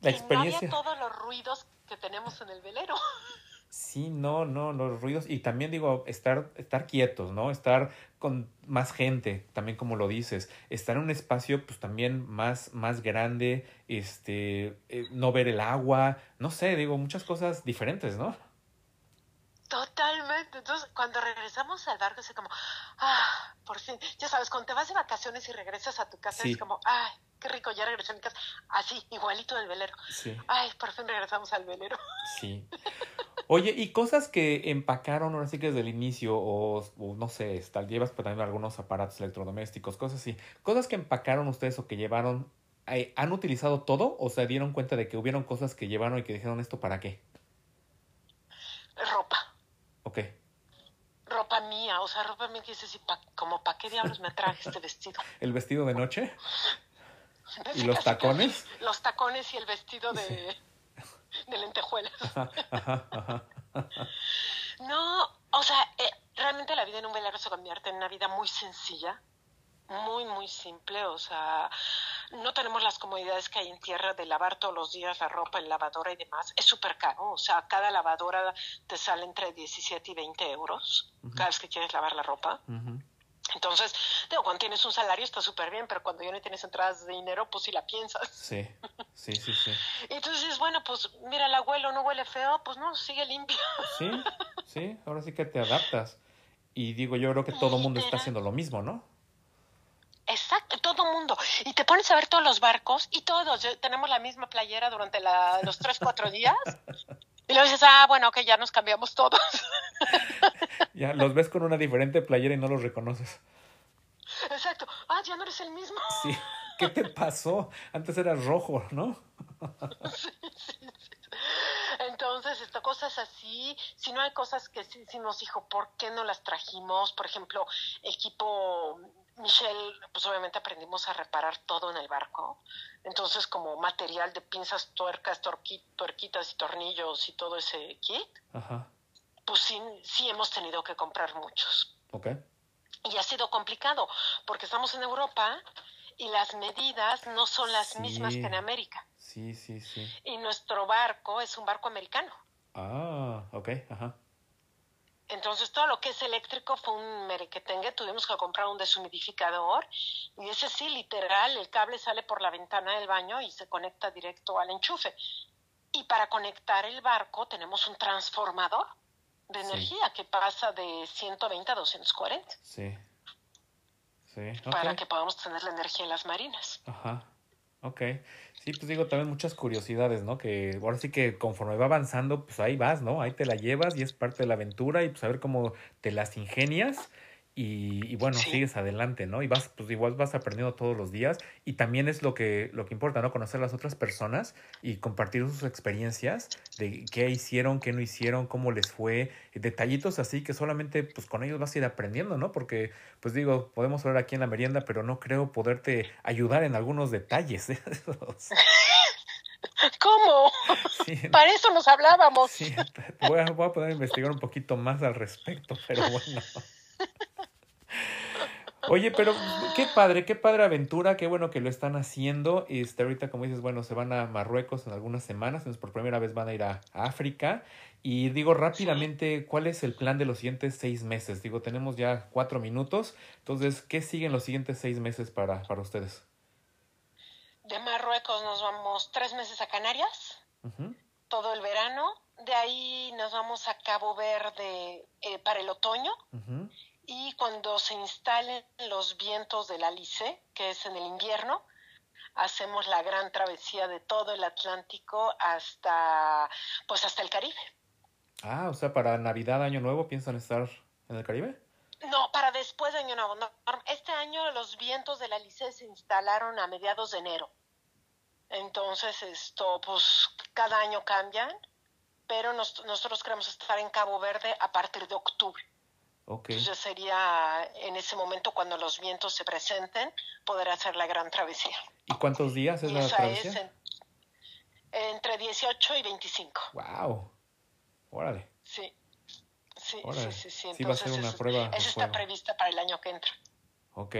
la experiencia. No había todos los ruidos que tenemos en el velero. Sí, no, no, los ruidos y también digo estar estar quietos, ¿no? Estar con más gente, también como lo dices, estar en un espacio pues también más más grande, este, eh, no ver el agua, no sé, digo muchas cosas diferentes, ¿no? Totalmente. Entonces, cuando regresamos al barco, es como, ah, por fin. Ya sabes, cuando te vas de vacaciones y regresas a tu casa, es como, ay, qué rico, ya regresé a mi casa. Así, igualito del velero. Sí. Ay, por fin regresamos al velero. Sí. Oye, ¿y cosas que empacaron ahora sí que desde el inicio o, no sé, tal, llevas también algunos aparatos electrodomésticos, cosas así, cosas que empacaron ustedes o que llevaron, eh, ¿han utilizado todo o se dieron cuenta de que hubieron cosas que llevaron y que dijeron esto para qué? Ropa. Ok. Ropa mía, o sea, ropa mía que dices, como para qué diablos me traje este vestido. ¿El vestido de noche? ¿Y los tacones? Los tacones y el vestido de de lentejuelas. no, o sea, eh, realmente la vida en un velero se convierte en una vida muy sencilla, muy, muy simple. O sea, no tenemos las comodidades que hay en tierra de lavar todos los días la ropa en lavadora y demás. Es súper caro. O sea, cada lavadora te sale entre 17 y 20 euros cada vez que quieres lavar la ropa. Entonces, digo, cuando tienes un salario está súper bien, pero cuando ya no tienes entradas de dinero, pues sí la piensas. Sí, sí, sí, sí. Entonces, bueno, pues mira, el abuelo no huele feo, pues no, sigue limpio. Sí, sí, ahora sí que te adaptas. Y digo, yo creo que todo el mundo está haciendo lo mismo, ¿no? Mundo. Y te pones a ver todos los barcos y todos tenemos la misma playera durante la, los tres, cuatro días. Y luego dices, ah, bueno, que ya nos cambiamos todos. ya los ves con una diferente playera y no los reconoces. Exacto. Ah, ya no eres el mismo. Sí. ¿Qué te pasó? Antes eras rojo, ¿no? sí, sí, Entonces, esto, cosas así, si no hay cosas que sí, sí nos dijo, ¿por qué no las trajimos? Por ejemplo, equipo Michelle, pues obviamente aprendimos a reparar todo en el barco. Entonces, como material de pinzas, tuercas, tuerquitas y tornillos y todo ese kit, pues sí, sí hemos tenido que comprar muchos. Okay. Y ha sido complicado, porque estamos en Europa y las medidas no son las mismas que en América. Sí, sí, sí. Y nuestro barco es un barco americano. Ah, ok, ajá. Entonces todo lo que es eléctrico fue un merequetengue, tuvimos que comprar un deshumidificador y ese sí, literal, el cable sale por la ventana del baño y se conecta directo al enchufe. Y para conectar el barco tenemos un transformador de energía que pasa de 120 a 240. Sí. Sí. Para que podamos tener la energía en las marinas. Ajá. Ok. Sí, pues digo, también muchas curiosidades, ¿no? Que ahora sí que conforme va avanzando, pues ahí vas, ¿no? Ahí te la llevas y es parte de la aventura y pues a ver cómo te las ingenias y, bueno, sigues adelante, ¿no? Y vas, pues igual vas aprendiendo todos los días y también es lo que, lo que importa, ¿no? Conocer a las otras personas y compartir sus experiencias de qué hicieron, qué no hicieron, cómo les fue, detallitos así que solamente pues con ellos vas a ir aprendiendo, ¿no? Porque pues digo, podemos hablar aquí en la merienda, pero no creo poderte ayudar en algunos detalles. ¿Cómo? Para eso nos hablábamos. Sí, voy a, voy a poder investigar un poquito más al respecto, pero bueno. Oye, pero qué padre, qué padre aventura, qué bueno que lo están haciendo. Este, ahorita, como dices, bueno, se van a Marruecos en algunas semanas, entonces por primera vez van a ir a, África. Y digo rápidamente, ¿cuál es el plan de los siguientes seis meses? Digo, tenemos ya cuatro minutos, entonces, ¿qué siguen los siguientes seis meses para, para ustedes? De Marruecos nos vamos tres meses a Canarias, todo el verano. De ahí nos vamos a Cabo Verde eh, para el otoño y cuando se instalen los vientos del Alice, que es en el invierno, hacemos la gran travesía de todo el Atlántico hasta pues hasta el Caribe. Ah, o sea, para Navidad, Año Nuevo piensan estar en el Caribe? No, para después de Año Nuevo. Este año los vientos del Alice se instalaron a mediados de enero. Entonces, esto, pues cada año cambian, pero nosotros queremos estar en Cabo Verde a partir de octubre. Okay. Entonces sería en ese momento cuando los vientos se presenten poder hacer la gran travesía. ¿Y cuántos días es la travesía? entre 18 y 25. Wow. Órale. Sí. Sí, sí, sí, sí. Entonces, va a ser una prueba. Esa está prevista para el año que entra. Ok.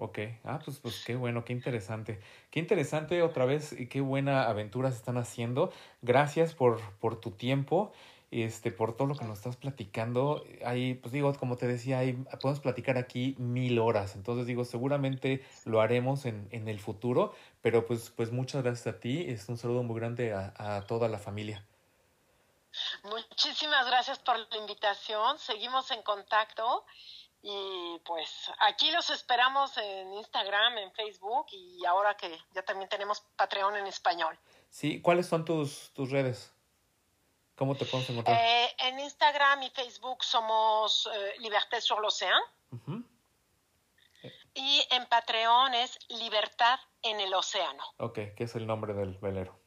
Ok, ah, pues, pues qué bueno, qué interesante. Qué interesante otra vez y qué buena aventura se están haciendo. Gracias por, por tu tiempo este, por todo lo que nos estás platicando. Ahí, pues digo, como te decía, ahí podemos platicar aquí mil horas. Entonces digo, seguramente lo haremos en, en el futuro, pero pues, pues muchas gracias a ti. Es un saludo muy grande a, a toda la familia. Muchísimas gracias por la invitación. Seguimos en contacto y pues aquí los esperamos en Instagram, en Facebook y ahora que ya también tenemos Patreon en español. Sí, ¿cuáles son tus, tus redes? ¿Cómo te podemos encontrar? Eh, en Instagram y Facebook somos eh, Liberté sur l'Océan. Y en Patreon es Libertad en el Océano. Ok, ¿qué es el nombre del velero?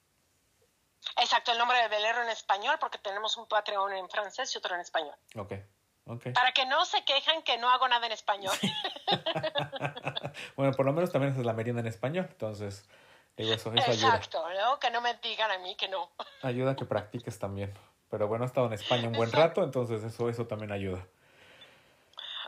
Exacto, el nombre del velero en español, porque tenemos un Patreon en francés y otro en español. Ok, ok. Para que no se quejan que no hago nada en español. bueno, por lo menos también es la merienda en español, entonces digo, eso, eso Exacto, ¿no? que no me digan a mí que no. ayuda a que practiques también. Pero bueno, he estado en España un buen rato, entonces eso, eso también ayuda.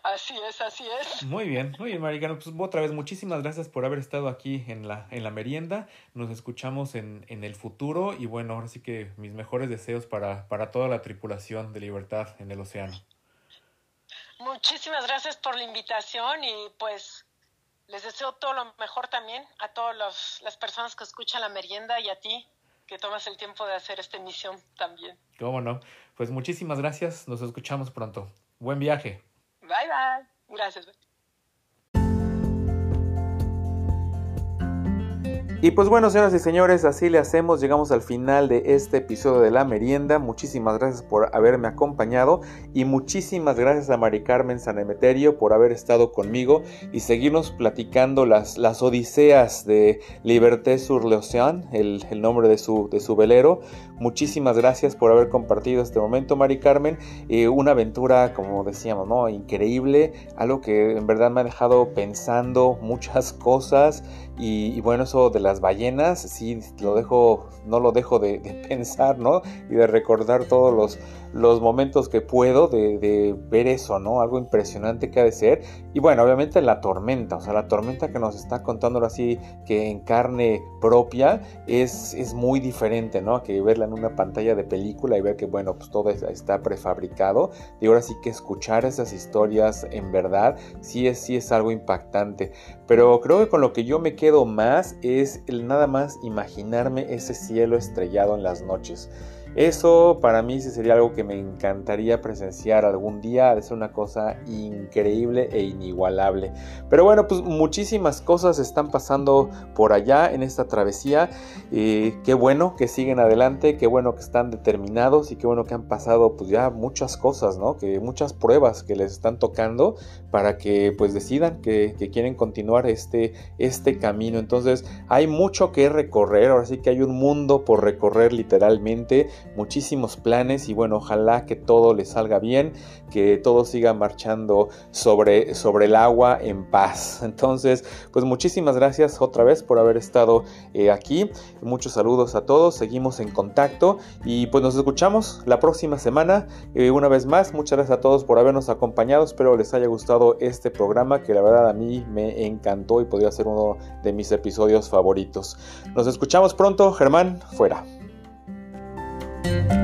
Así es, así es. Muy bien, muy bien, Maricano. Pues otra vez, muchísimas gracias por haber estado aquí en la, en la merienda. Nos escuchamos en, en el futuro y bueno, ahora sí que mis mejores deseos para, para toda la tripulación de Libertad en el océano. Muchísimas gracias por la invitación y pues les deseo todo lo mejor también a todas las personas que escuchan la merienda y a ti que tomas el tiempo de hacer esta emisión también. ¿Cómo no? Pues muchísimas gracias, nos escuchamos pronto. Buen viaje. Bye bye. Gracias. Y pues bueno, señoras y señores, así le hacemos, llegamos al final de este episodio de La Merienda. Muchísimas gracias por haberme acompañado y muchísimas gracias a Mari Carmen Sanemeterio por haber estado conmigo y seguirnos platicando las, las odiseas de Liberté sur l'Océan, el, el, nombre de su, de su velero. Muchísimas gracias por haber compartido este momento, Mari Carmen. Eh, una aventura, como decíamos, ¿no? Increíble, algo que en verdad me ha dejado pensando muchas cosas y, bueno, eso de las ballenas, sí, lo dejo, no lo dejo de, de pensar, ¿no? Y de recordar todos los, los momentos que puedo de, de, ver eso, ¿no? Algo impresionante que ha de ser. Y bueno, obviamente la tormenta, o sea, la tormenta que nos está contando ahora sí que en carne propia es, es muy diferente, ¿no? Que verla en una pantalla de película y ver que, bueno, pues todo está prefabricado. Y ahora sí que escuchar esas historias en verdad, sí es, sí es algo impactante. Pero creo que con lo que yo me quedo más es nada más imaginarme ese cielo estrellado en las noches. Eso para mí sí sería algo que me encantaría presenciar algún día, es una cosa increíble e inigualable. Pero bueno, pues muchísimas cosas están pasando por allá en esta travesía. Eh, qué bueno que siguen adelante, qué bueno que están determinados y qué bueno que han pasado pues ya muchas cosas, ¿no? Que muchas pruebas que les están tocando para que pues decidan que, que quieren continuar este, este camino. Entonces hay mucho que recorrer, ahora sí que hay un mundo por recorrer literalmente muchísimos planes y bueno, ojalá que todo le salga bien, que todo siga marchando sobre, sobre el agua en paz. Entonces, pues muchísimas gracias otra vez por haber estado eh, aquí. Muchos saludos a todos, seguimos en contacto y pues nos escuchamos la próxima semana. Eh, una vez más, muchas gracias a todos por habernos acompañado. Espero les haya gustado este programa que la verdad a mí me encantó y podría ser uno de mis episodios favoritos. Nos escuchamos pronto, Germán, fuera. Thank you.